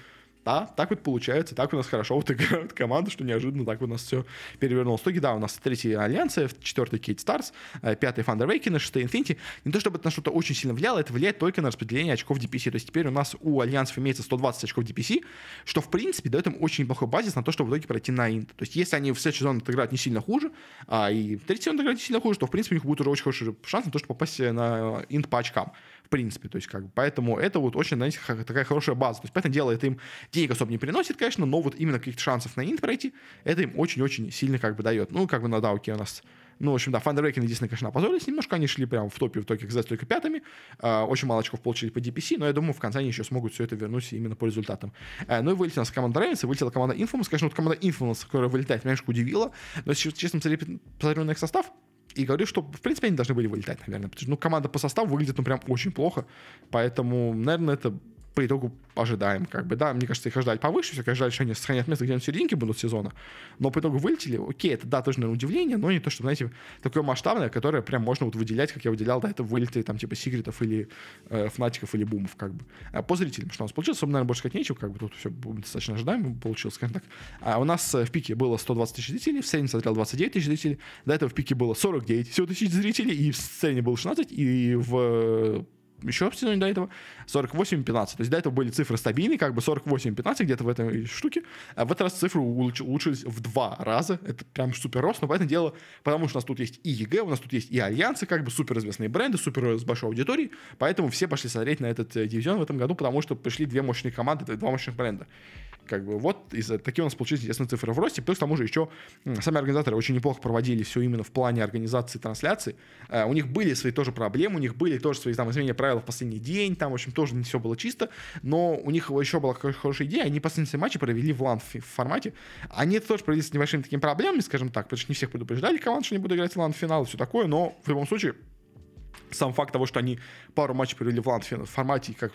да, так вот получается, так у нас хорошо вот играют команды, что неожиданно так у нас все перевернулось. В итоге, да, у нас третий Альянсы, четвертый Кейт Старс, э, пятый Thunder Вейкина, шестой Infinity. Не то чтобы это на что-то очень сильно влияло, это влияет только на распределение очков DPC. То есть теперь у нас у Альянсов имеется 120 очков DPC, что, в принципе, дает им очень неплохой базис на то, чтобы в итоге пройти на Инт. То есть если они в следующий сезон отыграют не сильно хуже, а и третий сезон отыграют не сильно хуже, то, в принципе, у них будет уже очень хороший шанс на то, чтобы попасть на Инт по очкам в принципе. То есть, как бы, поэтому это вот очень, знаете, такая хорошая база. То есть, поэтому дело это им денег особо не приносит, конечно, но вот именно каких-то шансов на инт пройти, это им очень-очень сильно как бы дает. Ну, как бы на дауке у нас ну, в общем, да, Thunder Awaken единственное, конечно, опозорились немножко, они шли прямо в топе, в итоге оказались только пятыми, э, очень мало очков получили по DPC, но я думаю, в конце они еще смогут все это вернуть именно по результатам. Э, ну и вылетела у нас команда Ravens, и вылетела команда Infamous, конечно, вот команда Infamous, которая вылетает, меня немножко удивила, но, честно, посмотрю на их состав, и говорю, что, в принципе, они должны были вылетать, наверное. Потому что, ну, команда по составу выглядит, ну, прям очень плохо. Поэтому, наверное, это по итогу ожидаем, как бы, да, мне кажется, их ожидали повыше, все, ожидали, что они сохранят место где-нибудь в серединке будут сезона, но по итогу вылетели, окей, это, да, тоже, наверное, удивление, но не то, что, знаете, такое масштабное, которое прям можно вот выделять, как я выделял, да, это вылетели там, типа, Сигритов или э, Фнатиков или Бумов, как бы. А по зрителям, что у нас получилось, особо, наверное, больше сказать нечего, как бы, тут все достаточно ожидаемо получилось, скажем так. А у нас э, в пике было 120 тысяч зрителей, в среднем смотрел 29 тысяч зрителей, до этого в пике было 49 всего тысяч зрителей, и в сцене было 16, и в еще в сезоне до этого 48-15. То есть до этого были цифры стабильные, как бы 48-15 где-то в этой штуке. А в этот раз цифры улучшились в два раза. Это прям супер рост. Но поэтому дело, потому что у нас тут есть и EG, у нас тут есть и Альянсы, как бы супер известные бренды, супер с большой аудиторией. Поэтому все пошли смотреть на этот э, дивизион в этом году, потому что пришли две мощные команды, два мощных бренда. Как бы вот из такие у нас получились интересные цифры в росте. Плюс к тому же еще сами организаторы очень неплохо проводили все именно в плане организации трансляций. Э, у них были свои тоже проблемы, у них были тоже свои там изменения правил в последний день, там, в общем, тоже не все было чисто, но у них еще была хорошая идея, они последние матчи провели в LAN формате. Они тоже провели с небольшими такими проблемами, скажем так, потому что не всех предупреждали команд, что они будут играть в LAN финал и все такое, но в любом случае сам факт того, что они пару матчей провели в LAN формате, как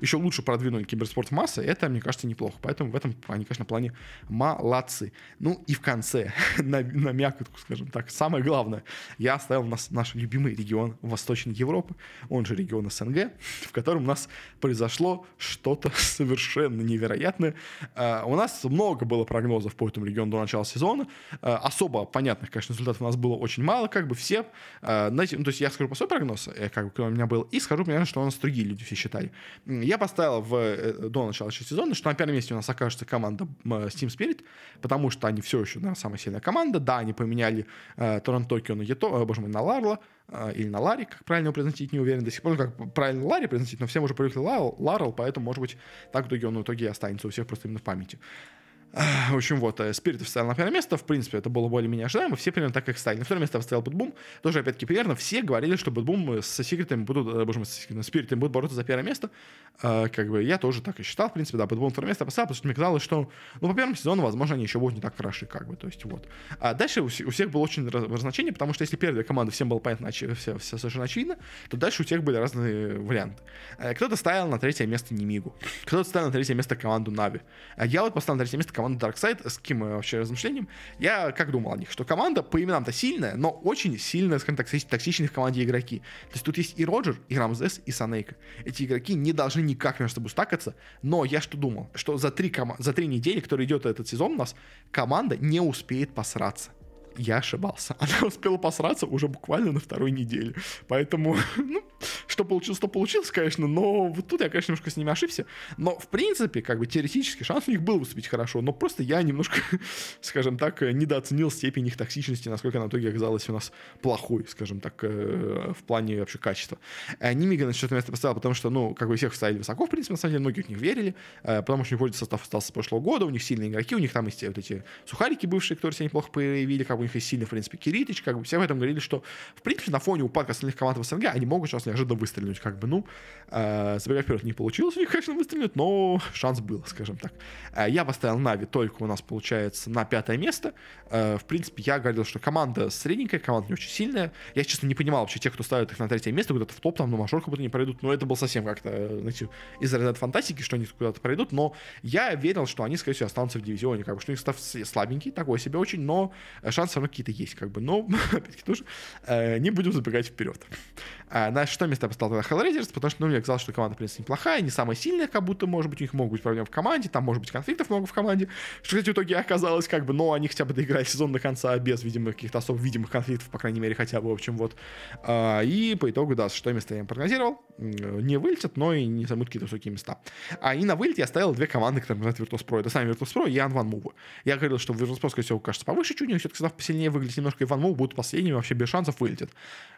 еще лучше продвинули киберспорт в массы, это, мне кажется, неплохо. Поэтому в этом они, конечно, плане молодцы. Ну и в конце, *laughs* на, на мякотку, скажем так, самое главное, я оставил нас, наш любимый регион Восточной Европы, он же регион СНГ, в котором у нас произошло что-то *laughs* совершенно невероятное. Uh, у нас много было прогнозов по этому региону до начала сезона. Uh, особо понятных, конечно, результатов у нас было очень мало, как бы все. Uh, знаете, ну, то есть я скажу по свой прогноз, э, как бы, у меня был, и скажу примерно, что у нас другие люди все считали. Я поставил в, э, до начала сезона, что на первом месте у нас окажется команда Team Spirit, потому что они все еще, наверное, самая сильная команда. Да, они поменяли э, Торонто на Ето, э, боже мой, на Ларла, э, или на Ларри, как правильно его произносить, не уверен до сих пор, ну, как правильно Ларри произносить, но все уже привыкли Ларл, поэтому, может быть, так в итоге он в итоге останется у всех просто именно в памяти. В общем, вот, Spirit поставил на первое место. В принципе, это было более-менее ожидаемо. Все примерно так, как ставили. На второе место поставил BetBoom. Тоже, опять-таки, примерно все говорили, что BetBoom с Секретами будут, э, боже мой, с Спиритами будут бороться за первое место. Как бы я тоже так и считал, в принципе, да, BetBoom второе место поставил, потому что мне казалось, что, ну, по первому сезону, возможно, они еще будут не так хороши, как бы, то есть, вот. А дальше у, всех было очень разночение, потому что если первая команда всем было понятно, все, все совершенно очевидно, то дальше у всех были разные варианты. Э, кто-то ставил на третье место Немигу, кто-то ставил на третье место команду Нави. А я вот поставил на третье место команду Darkside с каким вообще размышлением, я как думал о них, что команда по именам-то сильная, но очень сильная, скажем так, токсичные в команде игроки. То есть тут есть и Роджер, и Рамзес, и Санейка. Эти игроки не должны никак между собой стакаться, но я что думал, что за три, за три недели, которые идет этот сезон у нас, команда не успеет посраться я ошибался. *laughs* Она успела посраться уже буквально на второй неделе. Поэтому, *laughs* ну, что получилось, то получилось, конечно, но вот тут я, конечно, немножко с ними ошибся. Но, в принципе, как бы теоретически шанс у них был выступить хорошо, но просто я немножко, *laughs* скажем так, недооценил степень их токсичности, насколько она в итоге оказалась у нас плохой, скажем так, э, в плане вообще качества. Э, Нимига на четвертое место поставил, потому что, ну, как бы всех ставили высоко, в принципе, на самом деле, многие в них верили, э, потому что у них состав остался с прошлого года, у них сильные игроки, у них там есть вот эти сухарики бывшие, которые себя неплохо проявили, как бы них есть сильный, в принципе, Киритич, как бы все в этом говорили, что, в принципе, на фоне упадка остальных команд в СНГ они могут сейчас неожиданно выстрелить, как бы, ну, э, забегая вперед, не получилось у них, конечно, выстрелить, но шанс был, скажем так. Э, я поставил Нави только у нас, получается, на пятое место. Э, в принципе, я говорил, что команда средненькая, команда не очень сильная. Я, честно, не понимал вообще тех, кто ставит их на третье место, куда-то в топ, там, на мажор будто не пройдут, но это был совсем как-то, знаете, из разряда фантастики, что они куда-то пройдут, но я верил, что они, скорее всего, останутся в дивизионе, как бы, что у них состав слабенький, такой себе очень, но шансы все равно какие-то есть, как бы, но, *laughs* опять-таки, тоже э, не будем забегать вперед. А, на шестое место я поставил тогда Hellraisers, потому что, ну, мне казалось, что команда, в принципе, неплохая, не самая сильная, как будто, может быть, у них могут быть проблемы в команде, там, может быть, конфликтов много в команде, что, кстати, в итоге оказалось, как бы, но они хотя бы доиграли сезон до конца без, видимо, каких-то особо видимых конфликтов, по крайней мере, хотя бы, в общем, вот. А, и по итогу, да, шестое место я им прогнозировал, не вылетят, но и не займут какие-то высокие места. А и на вылет я ставил две команды, которые называют Virtus.pro. Это сами Virtus.pro и Unvan Move. Я говорил, что Virtus.pro, скорее всего, кажется повыше чуть, у них все-таки состав посильнее выглядит немножко, и Van Move будет последними, вообще без шансов вылетит.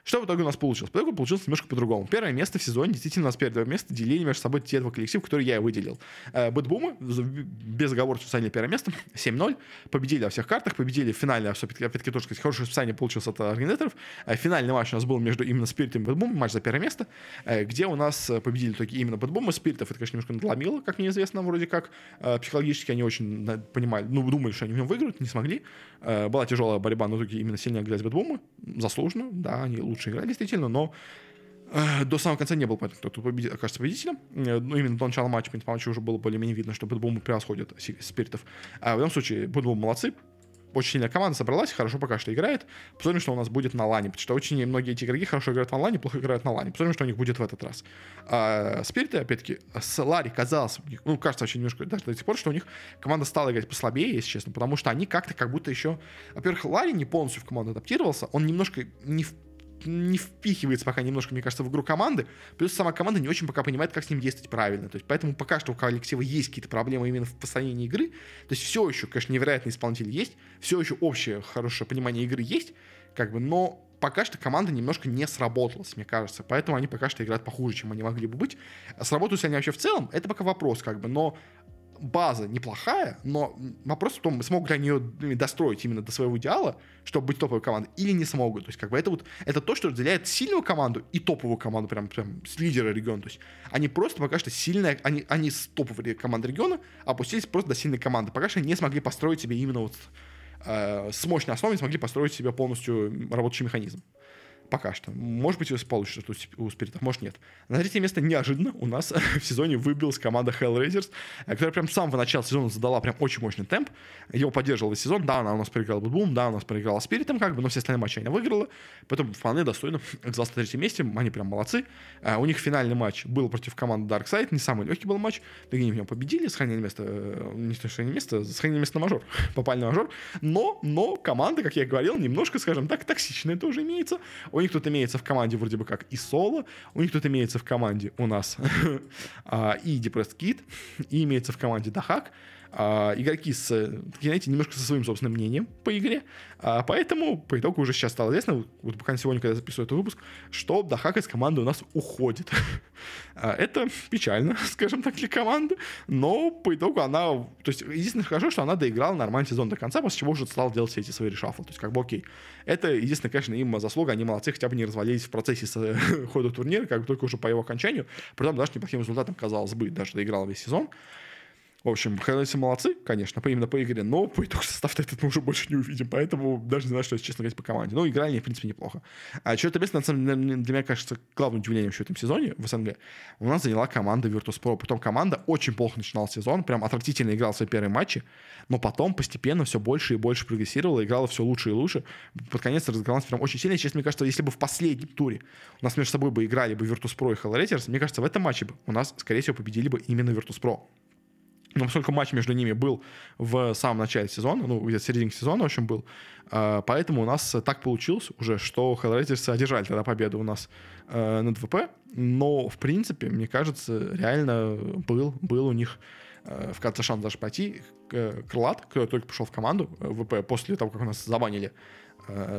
Что в итоге у нас получилось? В итоге получилось немножко по-другому. Первое место в сезоне, действительно, у нас первое место делили между собой те два коллектива, которые я и выделил. BetBoom ы без оговорки заняли первое место, *laughs* 7-0, победили во всех картах, победили в финале, опять-таки тоже сказать, хорошее расписание получилось от организаторов. Э, финальный матч у нас был между именно Спиритом и BetBoom ом, матч за первое место, э, где у нас э, победили только именно BetBoom и Спиритов. Это, конечно, немножко надломило, как мне известно, вроде как. Психологически они очень понимали, ну, думали, что они в нем выиграют, не смогли. Была тяжелая борьба, но в итоге именно сильнее оказались BetBoom ы. Заслуженно, да, они лучше играли, действительно, но до самого конца не был понятно, кто тут победит, окажется победителем. Ну, именно до начала матча, по матчу уже было более-менее видно, что BetBoom превосходит Спиритов. А в этом случае BetBoom молодцы, очень сильная команда собралась, хорошо пока что играет. Посмотрим, что у нас будет на лане, потому что очень многие эти игроки хорошо играют в онлайне, плохо играют на лане. Посмотрим, что у них будет в этот раз. А, Спириты, опять-таки, с Ларри казалось, ну, кажется, очень немножко даже до сих пор, что у них команда стала играть послабее, если честно, потому что они как-то как будто еще... Во-первых, Ларри не полностью в команду адаптировался, он немножко не в не впихивается пока немножко, мне кажется, в игру команды. Плюс сама команда не очень пока понимает, как с ним действовать правильно. То есть поэтому пока что у коллектива есть какие-то проблемы именно в построении игры. То есть все еще, конечно, невероятный исполнитель есть, все еще общее хорошее понимание игры есть, как бы, но пока что команда немножко не сработалась, мне кажется. Поэтому они пока что играют похуже, чем они могли бы быть. Сработают ли они вообще в целом, это пока вопрос, как бы, но база неплохая, но вопрос в том, смогут ли они ее достроить именно до своего идеала, чтобы быть топовой командой, или не смогут. То есть, как бы это вот это то, что разделяет сильную команду и топовую команду, прям, прям с лидера региона. То есть, они просто пока что сильная, они, они с топовой команды региона опустились просто до сильной команды. Пока что не смогли построить себе именно вот э, с мощной основой, не смогли построить себе полностью работающий механизм. Пока что. Может быть, получится что у Спиритов, может нет. На третье место неожиданно у нас *laughs* в сезоне выбилась команда Hellraisers, э, которая прям с самого начала сезона задала прям очень мощный темп. Его поддерживал весь сезон. Да, она у нас проиграла Бутбум, да, у нас проиграла Спиритом, как бы, но все остальные матчи она выиграла. Поэтому вполне достойно *laughs* оказался на третьем месте. Они прям молодцы. Э, у них финальный матч был против команды Darkseid. Не самый легкий был матч. Такие они в нем победили, сохранили место, э, не что место, сохранили место на мажор. *laughs* Попали на мажор. Но, но команда, как я говорил, немножко, скажем так, токсичная тоже имеется у них тут имеется в команде вроде бы как и Соло, у них тут имеется в команде у нас *laughs* а, и Depressed Kid, и имеется в команде Дахак, а, игроки с, знаете, немножко со своим собственным мнением по игре. А, поэтому по итогу уже сейчас стало известно, вот буквально сегодня, когда я записываю этот выпуск, что Дахак из команды у нас уходит. *laughs* а, это печально, *laughs* скажем так, для команды, но по итогу она, то есть единственное хорошо, что она доиграла нормальный сезон до конца, после чего уже стала делать все эти свои решафлы. То есть как бы окей. Это единственное, конечно, им заслуга, они молодцы, хотя бы не развалились в процессе *laughs* хода турнира, как только уже по его окончанию, при этом даже неплохим результатом, казалось бы, даже доиграл весь сезон. В общем, Хайлайтсы молодцы, конечно, именно по игре, но по итогу состав этот мы уже больше не увидим, поэтому даже не знаю, что, честно говоря, по команде. Но играли они, в принципе, неплохо. А что-то без, на самом деле, для меня кажется главным удивлением в этом сезоне в СНГ. У нас заняла команда Virtus.pro, потом команда очень плохо начинала сезон, прям отвратительно играла свои первые матчи, но потом постепенно все больше и больше прогрессировала, играла все лучше и лучше. Под конец разыгралась прям очень сильно. Сейчас, мне кажется, если бы в последнем туре у нас между собой бы играли бы Virtus.pro и Hellraisers, мне кажется, в этом матче бы у нас, скорее всего, победили бы именно Virtus.pro. Но поскольку матч между ними был в самом начале сезона, ну, где-то в середине сезона, в общем, был, э, поэтому у нас так получилось уже, что Hellraisers одержали тогда победу у нас э, над ВП, но, в принципе, мне кажется, реально был, был у них э, в конце шанс даже пойти. Крылат, который только пришел в команду ВП после того, как у нас забанили,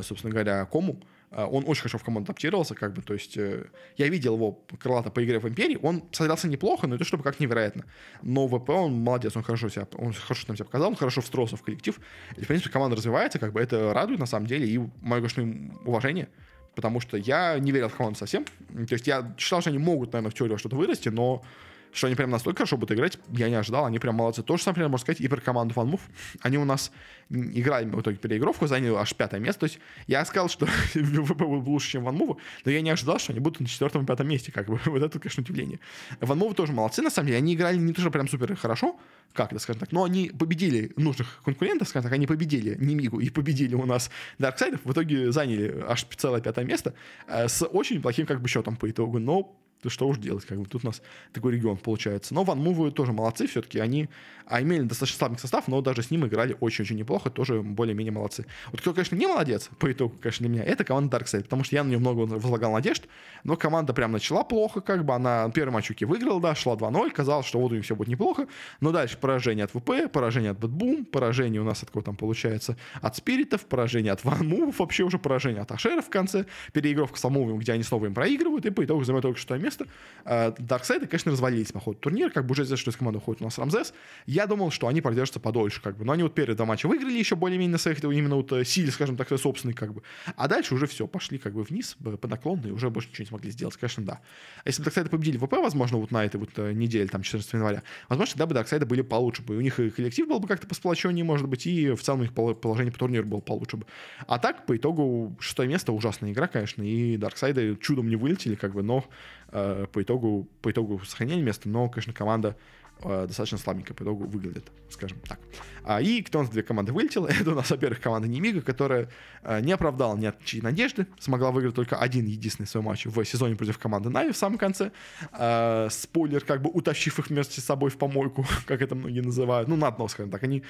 собственно говоря, Кому, э, он очень хорошо в команду адаптировался, как бы, то есть э, я видел его крылато по игре в Империи, он смотрелся неплохо, но это чтобы как невероятно. Но ВП он молодец, он хорошо себя, он хорошо там себя показал, он хорошо встроился в коллектив, и, в принципе, команда развивается, как бы это радует на самом деле, и мое, конечно, уважение, потому что я не верил в команду совсем, то есть я считал, что они могут, наверное, в теории что-то вырасти, но что они прям настолько хорошо будут играть, я не ожидал, они прям молодцы. То же самое, например, можно сказать и про команду FunMove. Они у нас играли в итоге переигровку, заняли аж пятое место. То есть я сказал, что *laughs* ВП будет лучше, чем FunMove, но я не ожидал, что они будут на четвертом и пятом месте. Как бы. *laughs* Вот это, конечно, удивление. FunMove тоже молодцы, на самом деле. Они играли не то, что прям супер хорошо, как это, скажем так, но они победили нужных конкурентов, скажем так, они победили Немигу и победили у нас Дарксайдов, в итоге заняли аж целое пятое место э, с очень плохим как бы счетом по итогу, но что уж делать, как бы тут у нас такой регион получается. Но One Move ы тоже молодцы все-таки, они а имели достаточно слабый состав, но даже с ним играли очень-очень неплохо, тоже более-менее молодцы. Вот кто, конечно, не молодец, по итогу, конечно, для меня, это команда Darkside, потому что я на нее много возлагал надежд, но команда прям начала плохо, как бы, она первый матч Уки выиграла, да, шла 2-0, казалось, что вот у них все будет неплохо, но дальше поражение от ВП, поражение от BetBoom, поражение у нас от кого там получается, от Спиритов, поражение от Ван Мувов, вообще уже поражение от Ашеров в конце, переигровка с Амувом, где они снова им проигрывают, и по итогу занимают только шестое место. Дарксайды, конечно, развалились по ходу турнира, как бы уже известно, что из команды уходит у нас Рамзес. Я думал, что они продержатся подольше, как бы. Но они вот первые два матча выиграли еще более-менее на своих именно вот э, силе, скажем так, собственной, как бы. А дальше уже все, пошли как бы вниз по наклонной, и уже больше ничего не смогли сделать, конечно, да. А если бы Дарксайды победили ВП, возможно, вот на этой вот э, неделе, там, 14 января, возможно, тогда бы Дарксайды были получше бы. У них и коллектив был бы как-то посплоченнее, может быть, и в целом их положение по турниру было получше бы. А так, по итогу, шестое место, ужасная игра, конечно, и Дарксайды чудом не вылетели, как бы, но э, по итогу, по итогу сохранили место, но, конечно, команда достаточно слабенько по итогу выглядит, скажем так. А, и кто у нас две команды вылетел? *laughs* Это у нас, во-первых, команда Немига, которая э, не оправдала ни от чьей надежды, смогла выиграть только один единственный свой матч в сезоне против команды Нави в самом конце. Э, спойлер, как бы утащив их вместе с собой в помойку, *laughs* как это многие называют. Ну, на дно, скажем так. Они,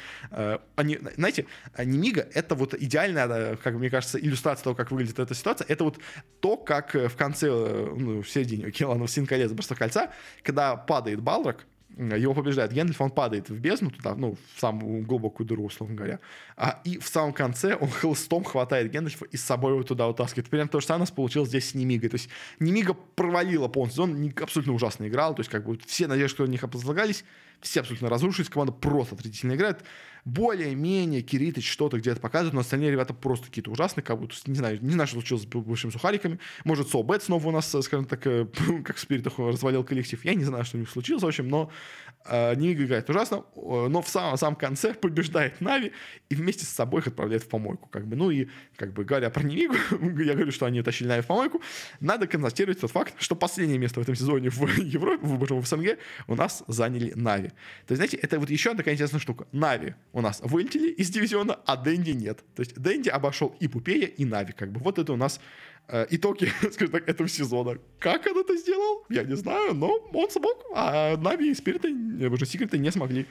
они знаете, Немига — это вот идеальная, как мне кажется, иллюстрация того, как выглядит эта ситуация. Это вот то, как в конце, ну, в середине, окей, ладно, за кольца, когда падает Балрак, его побеждает Гендальф, он падает в бездну туда, ну, в самую глубокую дыру, условно говоря. А, и в самом конце он *laughs* хлыстом хватает Гендальфа и с собой его туда утаскивает. Примерно то же самое получилось здесь с Немигой. То есть Немига провалила полностью, он абсолютно ужасно играл, то есть как бы все надежды, которые на них возлагались, все абсолютно разрушились, команда просто отвратительно играет более-менее Киритыч что-то где-то показывает, но остальные ребята просто какие-то ужасные, как будто, не знаю, не знаю, что случилось с бывшими сухариками. Может, Собет снова у нас, скажем так, э, *laughs* как в спиритах развалил коллектив. Я не знаю, что у них случилось, в общем, но э, не играет ужасно, но в самом, самом конце *laughs* побеждает Нави и вместе с собой их отправляет в помойку. Как бы. Ну и, как бы, говоря про Невигу, *laughs* я говорю, что они тащили Нави в помойку, надо констатировать тот факт, что последнее место в этом сезоне в Европе, в, в СНГ у нас заняли Нави. То есть, знаете, это вот еще такая интересная штука. Нави у нас вылетели из дивизиона, а Дэнди нет. То есть Дэнди обошел и Пупея, и Нави. Как бы вот это у нас итоги, *laughs* скажем так, этого сезона. Как он это сделал, я не знаю, но он смог, а Нави и Спириты, э, уже Секреты не смогли.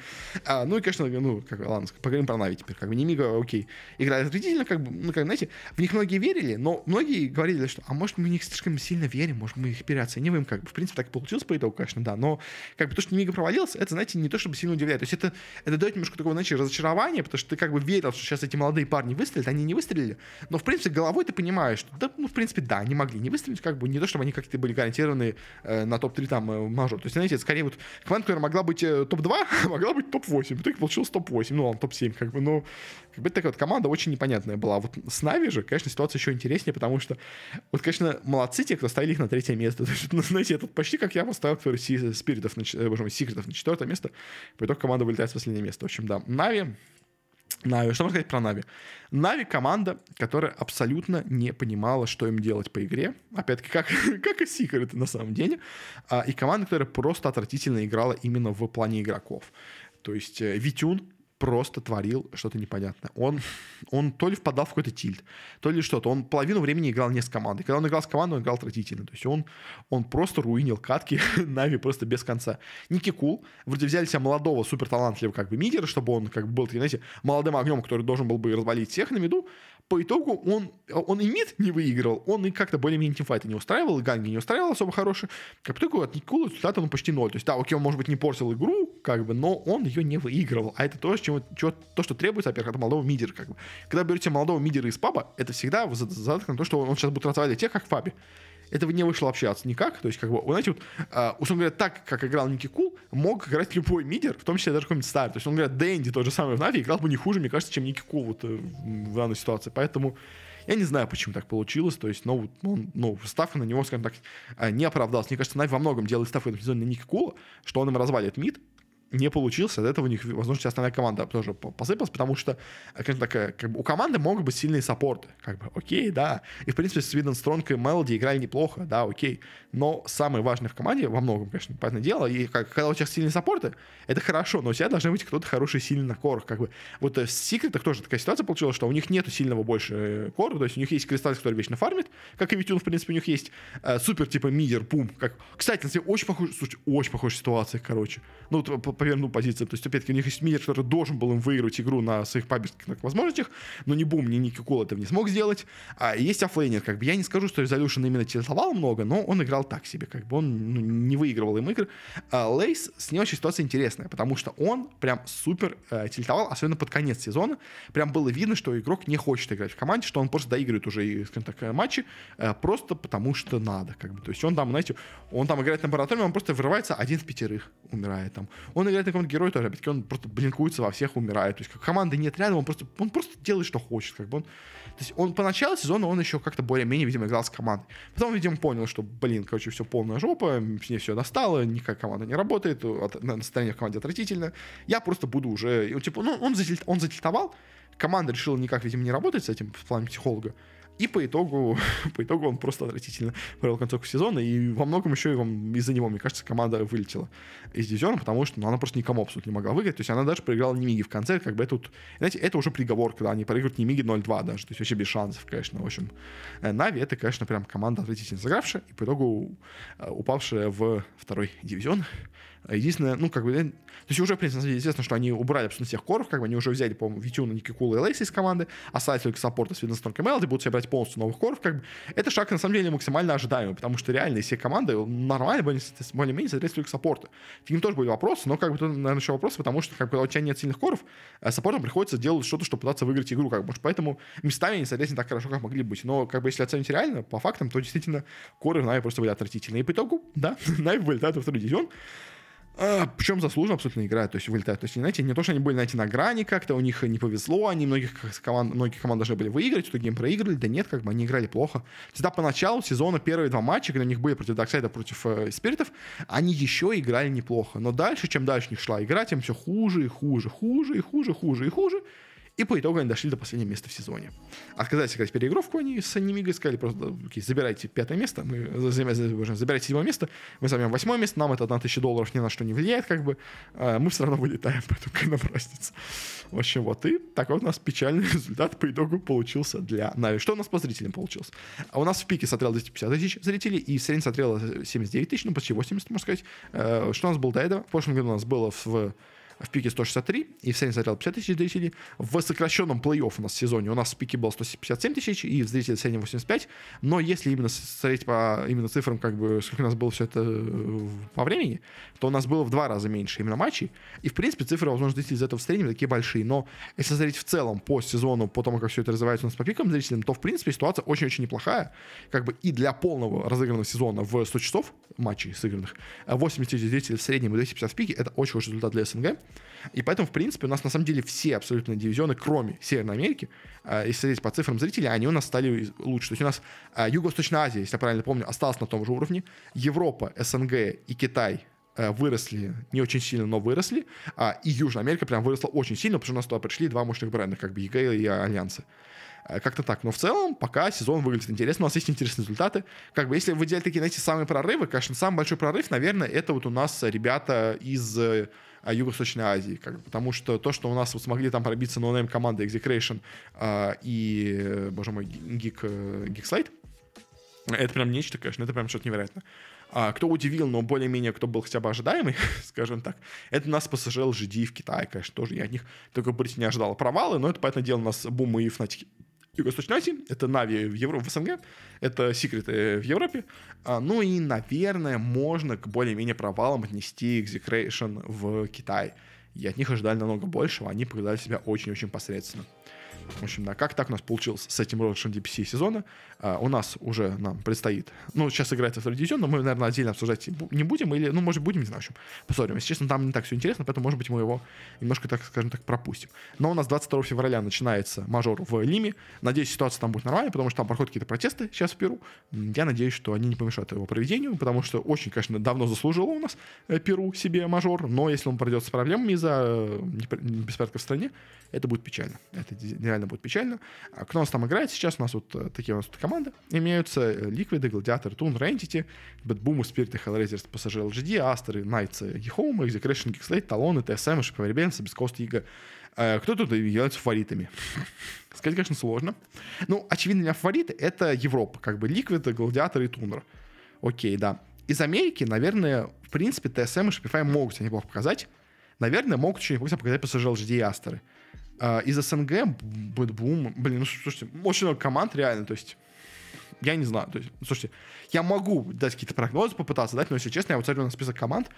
А, ну и, конечно, ну, как, ладно, поговорим про Нави теперь. Как бы Немига, окей, играет отвратительно, как бы, ну, как, знаете, в них многие верили, но многие говорили, что, а может, мы в них слишком сильно верим, может, мы их переоцениваем, как бы, в принципе, так получилось по итогу, конечно, да, но, как бы, то, что Немига провалился, это, знаете, не то, чтобы сильно удивляет. То есть это, это дает немножко такого, знаете, разочарования, потому что ты как бы верил, что сейчас эти молодые парни выстрелят, они не выстрелили, но, в принципе, головой ты понимаешь, что, да, ну, в принципе, да, они могли не выстрелить, как бы не то, чтобы они как-то были гарантированы э, на топ-3 там э, мажор. То есть, знаете, это скорее вот команда, которая могла быть э, топ-2, *laughs* могла быть топ-8. В итоге получилось топ-8, ну ладно, топ-7, как бы, но как бы такая вот команда очень непонятная была. Вот с Нави же, конечно, ситуация еще интереснее, потому что, вот, конечно, молодцы те, кто ставили их на третье место. *laughs* То есть, ну, знаете, это почти как я поставил, который Спиритов, на, э, боже мой, Секретов на четвертое место, по итогу команда вылетает в последнее место. В общем, да, Нави Нави. Что можно сказать про Нави? Нави команда, которая абсолютно не понимала, что им делать по игре. Опять-таки, как, *laughs* как и Secret на самом деле. А, и команда, которая просто отвратительно играла именно в плане игроков. То есть э, Витюн просто творил что-то непонятное. Он, он то ли впадал в какой-то тильт, то ли что-то. Он половину времени играл не с командой. Когда он играл с командой, он играл отвратительно. То есть он, он просто руинил катки *laughs* Нави просто без конца. Ники Кул. Вроде взяли себе молодого, супер талантливого как бы мидера, чтобы он как бы был, знаете, молодым огнем, который должен был бы развалить всех на миду по итогу он, он и мид не выиграл, он и как-то более-менее тимфайты не устраивал, и ганги не устраивал особо хорошие. А по итогу от Никула результат он почти ноль. То есть, да, окей, он, может быть, не портил игру, как бы, но он ее не выигрывал. А это то, чего, чего, то что требуется, во-первых, от молодого мидера. Как бы. Когда берете молодого мидера из паба, это всегда задаток на то, что он сейчас будет разваливать тех, как в пабе этого не вышло вообще никак. То есть, как бы, знаете, вот, э, условно говоря, так, как играл Ники Кул, мог играть любой мидер, в том числе даже какой-нибудь старый. То есть, он говорит, Дэнди тот же самый в Нави играл бы не хуже, мне кажется, чем Ники Кул вот, э, в данной ситуации. Поэтому я не знаю, почему так получилось. То есть, ну, он, ну, ставка на него, скажем так, э, не оправдалась. Мне кажется, Нави во многом делает ставку на Ники Кула, что он им развалит мид, не получился, от этого у них, возможно, основная команда тоже посыпалась, потому что, конечно, так, как бы у команды могут быть сильные саппорты, как бы, окей, да, и, в принципе, Swedenstrong и Мелоди играли неплохо, да, окей, но самое важное в команде, во многом, конечно, понятное дело, и как, когда у тебя сильные саппорты, это хорошо, но у тебя должны быть кто-то хороший, сильный на корах, как бы, вот э, в секретах тоже такая ситуация получилась, что у них нету сильного больше э, кора, то есть у них есть Кристалл, который вечно фармит, как и Витюн, в принципе, у них есть э, супер, типа, мидер, Бум, как, кстати, на очень похож, слушай, очень похожая ситуация, короче, ну, вот, поверну позицию. То есть, опять-таки, у них есть мидер, который должен был им выиграть игру на своих паберских возможностях, но ни Бум, ни Ники Кул этого не смог сделать. А есть offlaner, как бы, я не скажу, что Resolution именно тильтовал много, но он играл так себе, как бы, он ну, не выигрывал им игры. А Laise, с ним очень ситуация интересная, потому что он прям супер э, тильтовал, особенно под конец сезона. Прям было видно, что игрок не хочет играть в команде, что он просто доигрывает уже, скажем так, э, матчи, э, просто потому что надо, как бы. То есть он там, знаете, он там играет на Баратруме, он просто вырывается один в пятерых, умирает там. Он играет на каком-то тоже, опять-таки, он просто блинкуется во всех, умирает. То есть, как команды нет рядом, он просто, он просто делает, что хочет. Как бы он, то есть, он по началу сезона он еще как-то более-менее, видимо, играл с командой. Потом, видимо, понял, что, блин, короче, все полная жопа, мне все достало, никакая команда не работает, настроение в команде отвратительно. Я просто буду уже, типа, ну, он, затильт, он затильтовал, команда решила никак, видимо, не работать с этим в плане психолога. И по итогу, *laughs* по итогу он просто отвратительно провел концовку сезона, и во многом еще из-за него, мне кажется, команда вылетела из дивизиона, потому что ну, она просто никому абсолютно не могла выиграть. То есть она даже проиграла Немиги в конце, как бы это вот, знаете, это уже приговор, когда они проигрывают Немиги 0-2 даже, то есть вообще без шансов, конечно. В общем, э, Нави это, конечно, прям команда отвратительно сыгравшая, и по итогу э, упавшая в второй дивизион. Единственное, ну, как бы, э, то есть уже, в принципе, известно, что они убрали абсолютно всех core ов, как бы они уже взяли, по-моему, V-Tune а, Niku и Laise а из команды, остались только саппорта с SwedenStrong Malady, будут себе брать полностью новых core ов, как бы. Это шаг, на самом деле, максимально ожидаемый, потому что реально все команды нормально более-менее соответствуют к саппорту. К ним тоже были вопросы, но, как бы, тут, наверное, еще вопросы, потому что, как бы, у тебя нет сильных core ов, э, саппортам приходится делать что-то, чтобы пытаться выиграть игру, как бы, поэтому местами они, соответственно, так хорошо, как могли быть. Но, как бы, если оценить реально, по фактам, то действительно коры в Нави просто были отвратительные. И по итогу, да, *laughs* Нави вылетают во второй дивизион, а, причем заслуженно абсолютно играют, то есть вылетают. То есть, знаете, не то, что они были, знаете, на грани как-то, у них не повезло, они многих команд, многие команды должны были выиграть, в итоге им проиграли, да нет, как бы они играли плохо. Всегда по началу сезона первые два матча, когда у них были против Дарксайда, против э, Спиритов, они еще играли неплохо. Но дальше, чем дальше у них шла игра, тем все хуже и хуже, хуже и хуже, хуже и хуже. По итогу они дошли до последнего места в сезоне. Отказались играть переигровку, они с Анимигой сказали просто, окей, забирайте пятое место, мы забирайте седьмое место, мы займем восьмое место, нам это на тысячу долларов ни на что не влияет, как бы, а мы все равно вылетаем, *laughs* поэтому какая нам разница. В общем, вот, и такой у нас печальный *laughs* результат по итогу получился для Нави. Что у нас по зрителям получилось? А у нас в пике смотрело 250 тысяч зрителей, и в среднем смотрело 79 тысяч, ну, почти 80, можно сказать. Э, что у нас было до этого? В прошлом году у нас было в в пике 163, и в среднем смотрел 50 тысяч зрителей. В сокращенном плей-офф у нас в сезоне у нас в пике было 157 тысяч, и в зрителей в среднем 85. Но если именно смотреть по именно цифрам, как бы, сколько у нас было все это э, по времени, то у нас было в два раза меньше именно матчей. И, в принципе, цифры, возможно, зрителей из этого в среднем такие большие. Но если смотреть в целом по сезону, по тому, как все это развивается у нас по пикам зрителям, то, в принципе, ситуация очень-очень неплохая. Как бы и для полного разыгранного сезона в 100 часов матчей сыгранных 80 тысяч зрителей в среднем и 250 в пике — это очень хороший результат для СНГ. И поэтому, в принципе, у нас на самом деле все абсолютно дивизионы, кроме Северной Америки, э, если смотреть по цифрам зрителей, они у нас стали лучше. То есть у нас э, Юго-Восточная Азия, если я правильно помню, осталась на том же уровне. Европа, СНГ и Китай э, выросли не очень сильно, но выросли. А, и Южная Америка прям выросла очень сильно, потому что у нас туда пришли два мощных бренда, как бы EG и Альянсы. Как-то так. Но в целом, пока сезон выглядит интересно, у нас есть интересные результаты. Как бы, если выделять такие, знаете, самые прорывы, конечно, самый большой прорыв, наверное, это вот у нас ребята из а, Юго-Восточной Азии, как, потому что то, что у нас вот смогли там пробиться noname команды Execration а, и, боже мой, Geek, э, Slate, это прям нечто, конечно, это прям что-то невероятное. А, кто удивил, но более-менее кто был хотя бы ожидаемый, *laughs* скажем так, это нас PSG LGD в Китае, конечно, тоже. Я от них только быть не ожидал провалы, но это, понятное дело, у нас бумы и фнатики Юго-Восточной Азии, это Нави в, Евро... в СНГ, это Секреты в Европе. А, ну и, наверное, можно к более-менее провалам отнести Execration в Китай. И от них ожидали намного большего, они показали себя очень-очень посредственно. В общем, да, как так у нас получилось с этим розыгрышем DPC сезона? А, у нас уже нам предстоит, ну, сейчас играется второй дивизион, но мы, наверное, отдельно обсуждать не будем, или, ну, может, будем, не знаю, в общем, посмотрим. Если честно, там не так все интересно, поэтому, может быть, мы его немножко, так скажем так, пропустим. Но у нас 22 февраля начинается мажор в Лиме. Надеюсь, ситуация там будет нормальная, потому что там проходят какие-то протесты сейчас в Перу. Я надеюсь, что они не помешают его проведению, потому что очень, конечно, давно заслужило у нас э, Перу себе мажор, но если он пройдет с проблемами из-за э, беспорядка в стране, это будет печально. Это реально будет печально. А кто у нас там играет сейчас? У нас вот э, такие у нас команды имеются. Ликвиды, Гладиатор, Тун, Entity, Бэтбум, Спирит, Hellraisers, Пассажир LGD, Астеры, Найтс, Гихоум, Execration, Geekslate, Талоны, TSM, Шипа Ребенса, Бескост, Ига. Кто тут является фаворитами? *laughs* Сказать, конечно, сложно. Ну, очевидно, для фавориты — это Европа. Как бы Ликвид, Гладиатор и Тунер. Окей, да. Из Америки, наверное, в принципе, TSM и Shopify могут себя неплохо показать. Наверное, могут очень неплохо показать PSG LGD и Астеры. А, из СНГ BetBoom, блин, ну слушайте, очень много команд реально, то есть я не знаю, то есть, слушайте, я могу дать какие-то прогнозы, попытаться дать, но если честно, я вот смотрю на список команд,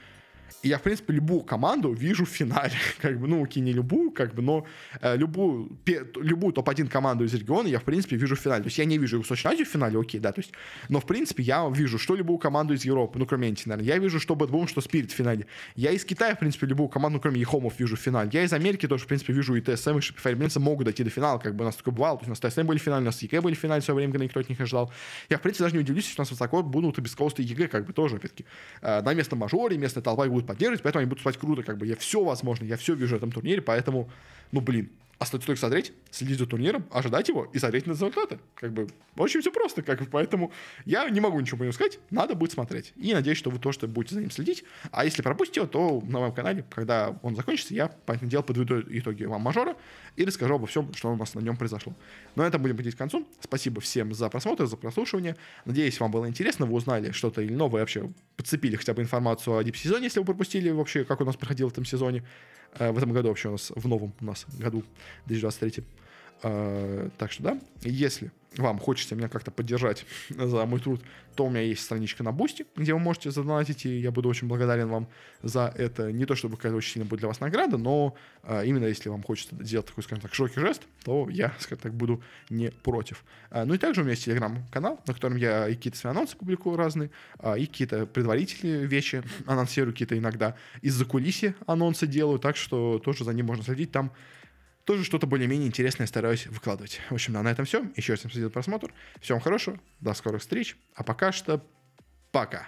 и я, в принципе, любую команду вижу в финале. *laughs* Как бы, ну, окей, не любую, как бы, но э, любую, пе, любую топ-1 команду из региона я, в принципе, вижу в финале. То есть я не вижу Восточную Азию в финале, окей, да, то есть, но, в принципе, я вижу, что любую команду из Европы, ну, кроме Entity, наверное. Я вижу, что BetBoom, что Спирит в финале. Я из Китая, в принципе, любую команду, ну, кроме Ехомов, вижу в финале. Я из Америки тоже, в принципе, вижу и TSM, и Shopify Rebellion могут дойти до финала, как бы у нас такое бывало. То есть у нас TSM были в финале, у нас EG были в финале в свое время, когда никто от них не ожидал. Я, в принципе, даже не удивлюсь, если у нас высоко будут и beastcoast и EG, как бы тоже, опять-таки, э, на местном мажоре, местная толпа будут поддерживать, поэтому они будут выступать круто, как бы. Я все возможно, я все вижу в этом турнире, поэтому, ну, блин, остается только смотреть, следить за турниром, ожидать его и смотреть на результаты. Как бы очень все просто, как бы, поэтому я не могу ничего по нему сказать, надо будет смотреть. И надеюсь, что вы тоже будете за ним следить. А если пропустите его, то на моем канале, когда он закончится, я, по этому делу, подведу итоги вам мажора и расскажу обо всем, что у нас на нем произошло. Но это будем подходить к концу. Спасибо всем за просмотр, за прослушивание. Надеюсь, вам было интересно, вы узнали что-то или новое, вообще подцепили хотя бы информацию о дип-сезоне, если вы пропустили вообще, как у нас проходил в этом сезоне. Э, в этом году вообще у нас, в новом у нас году, 2023. Э, так что да, если вам хочется меня как-то поддержать *laughs* за мой труд, то у меня есть страничка на Бусти, где вы можете задонатить, и я буду очень благодарен вам за это. Не то, чтобы какая-то очень сильно будет для вас награда, но а, именно если вам хочется сделать такой, скажем так, широкий жест, то я, *laughs* скажем так, буду не против. А, ну и также у меня есть телеграм-канал, на котором я и какие-то свои анонсы публикую разные, а, и какие-то предварительные вещи анонсирую какие-то иногда. Из-за кулиси анонсы делаю, так что тоже за ним можно следить. Там тоже что-то более-менее интересное стараюсь выкладывать. В общем, да, на этом все. Еще раз всем спасибо за просмотр. Всем хорошего, до скорых встреч. А пока что пока.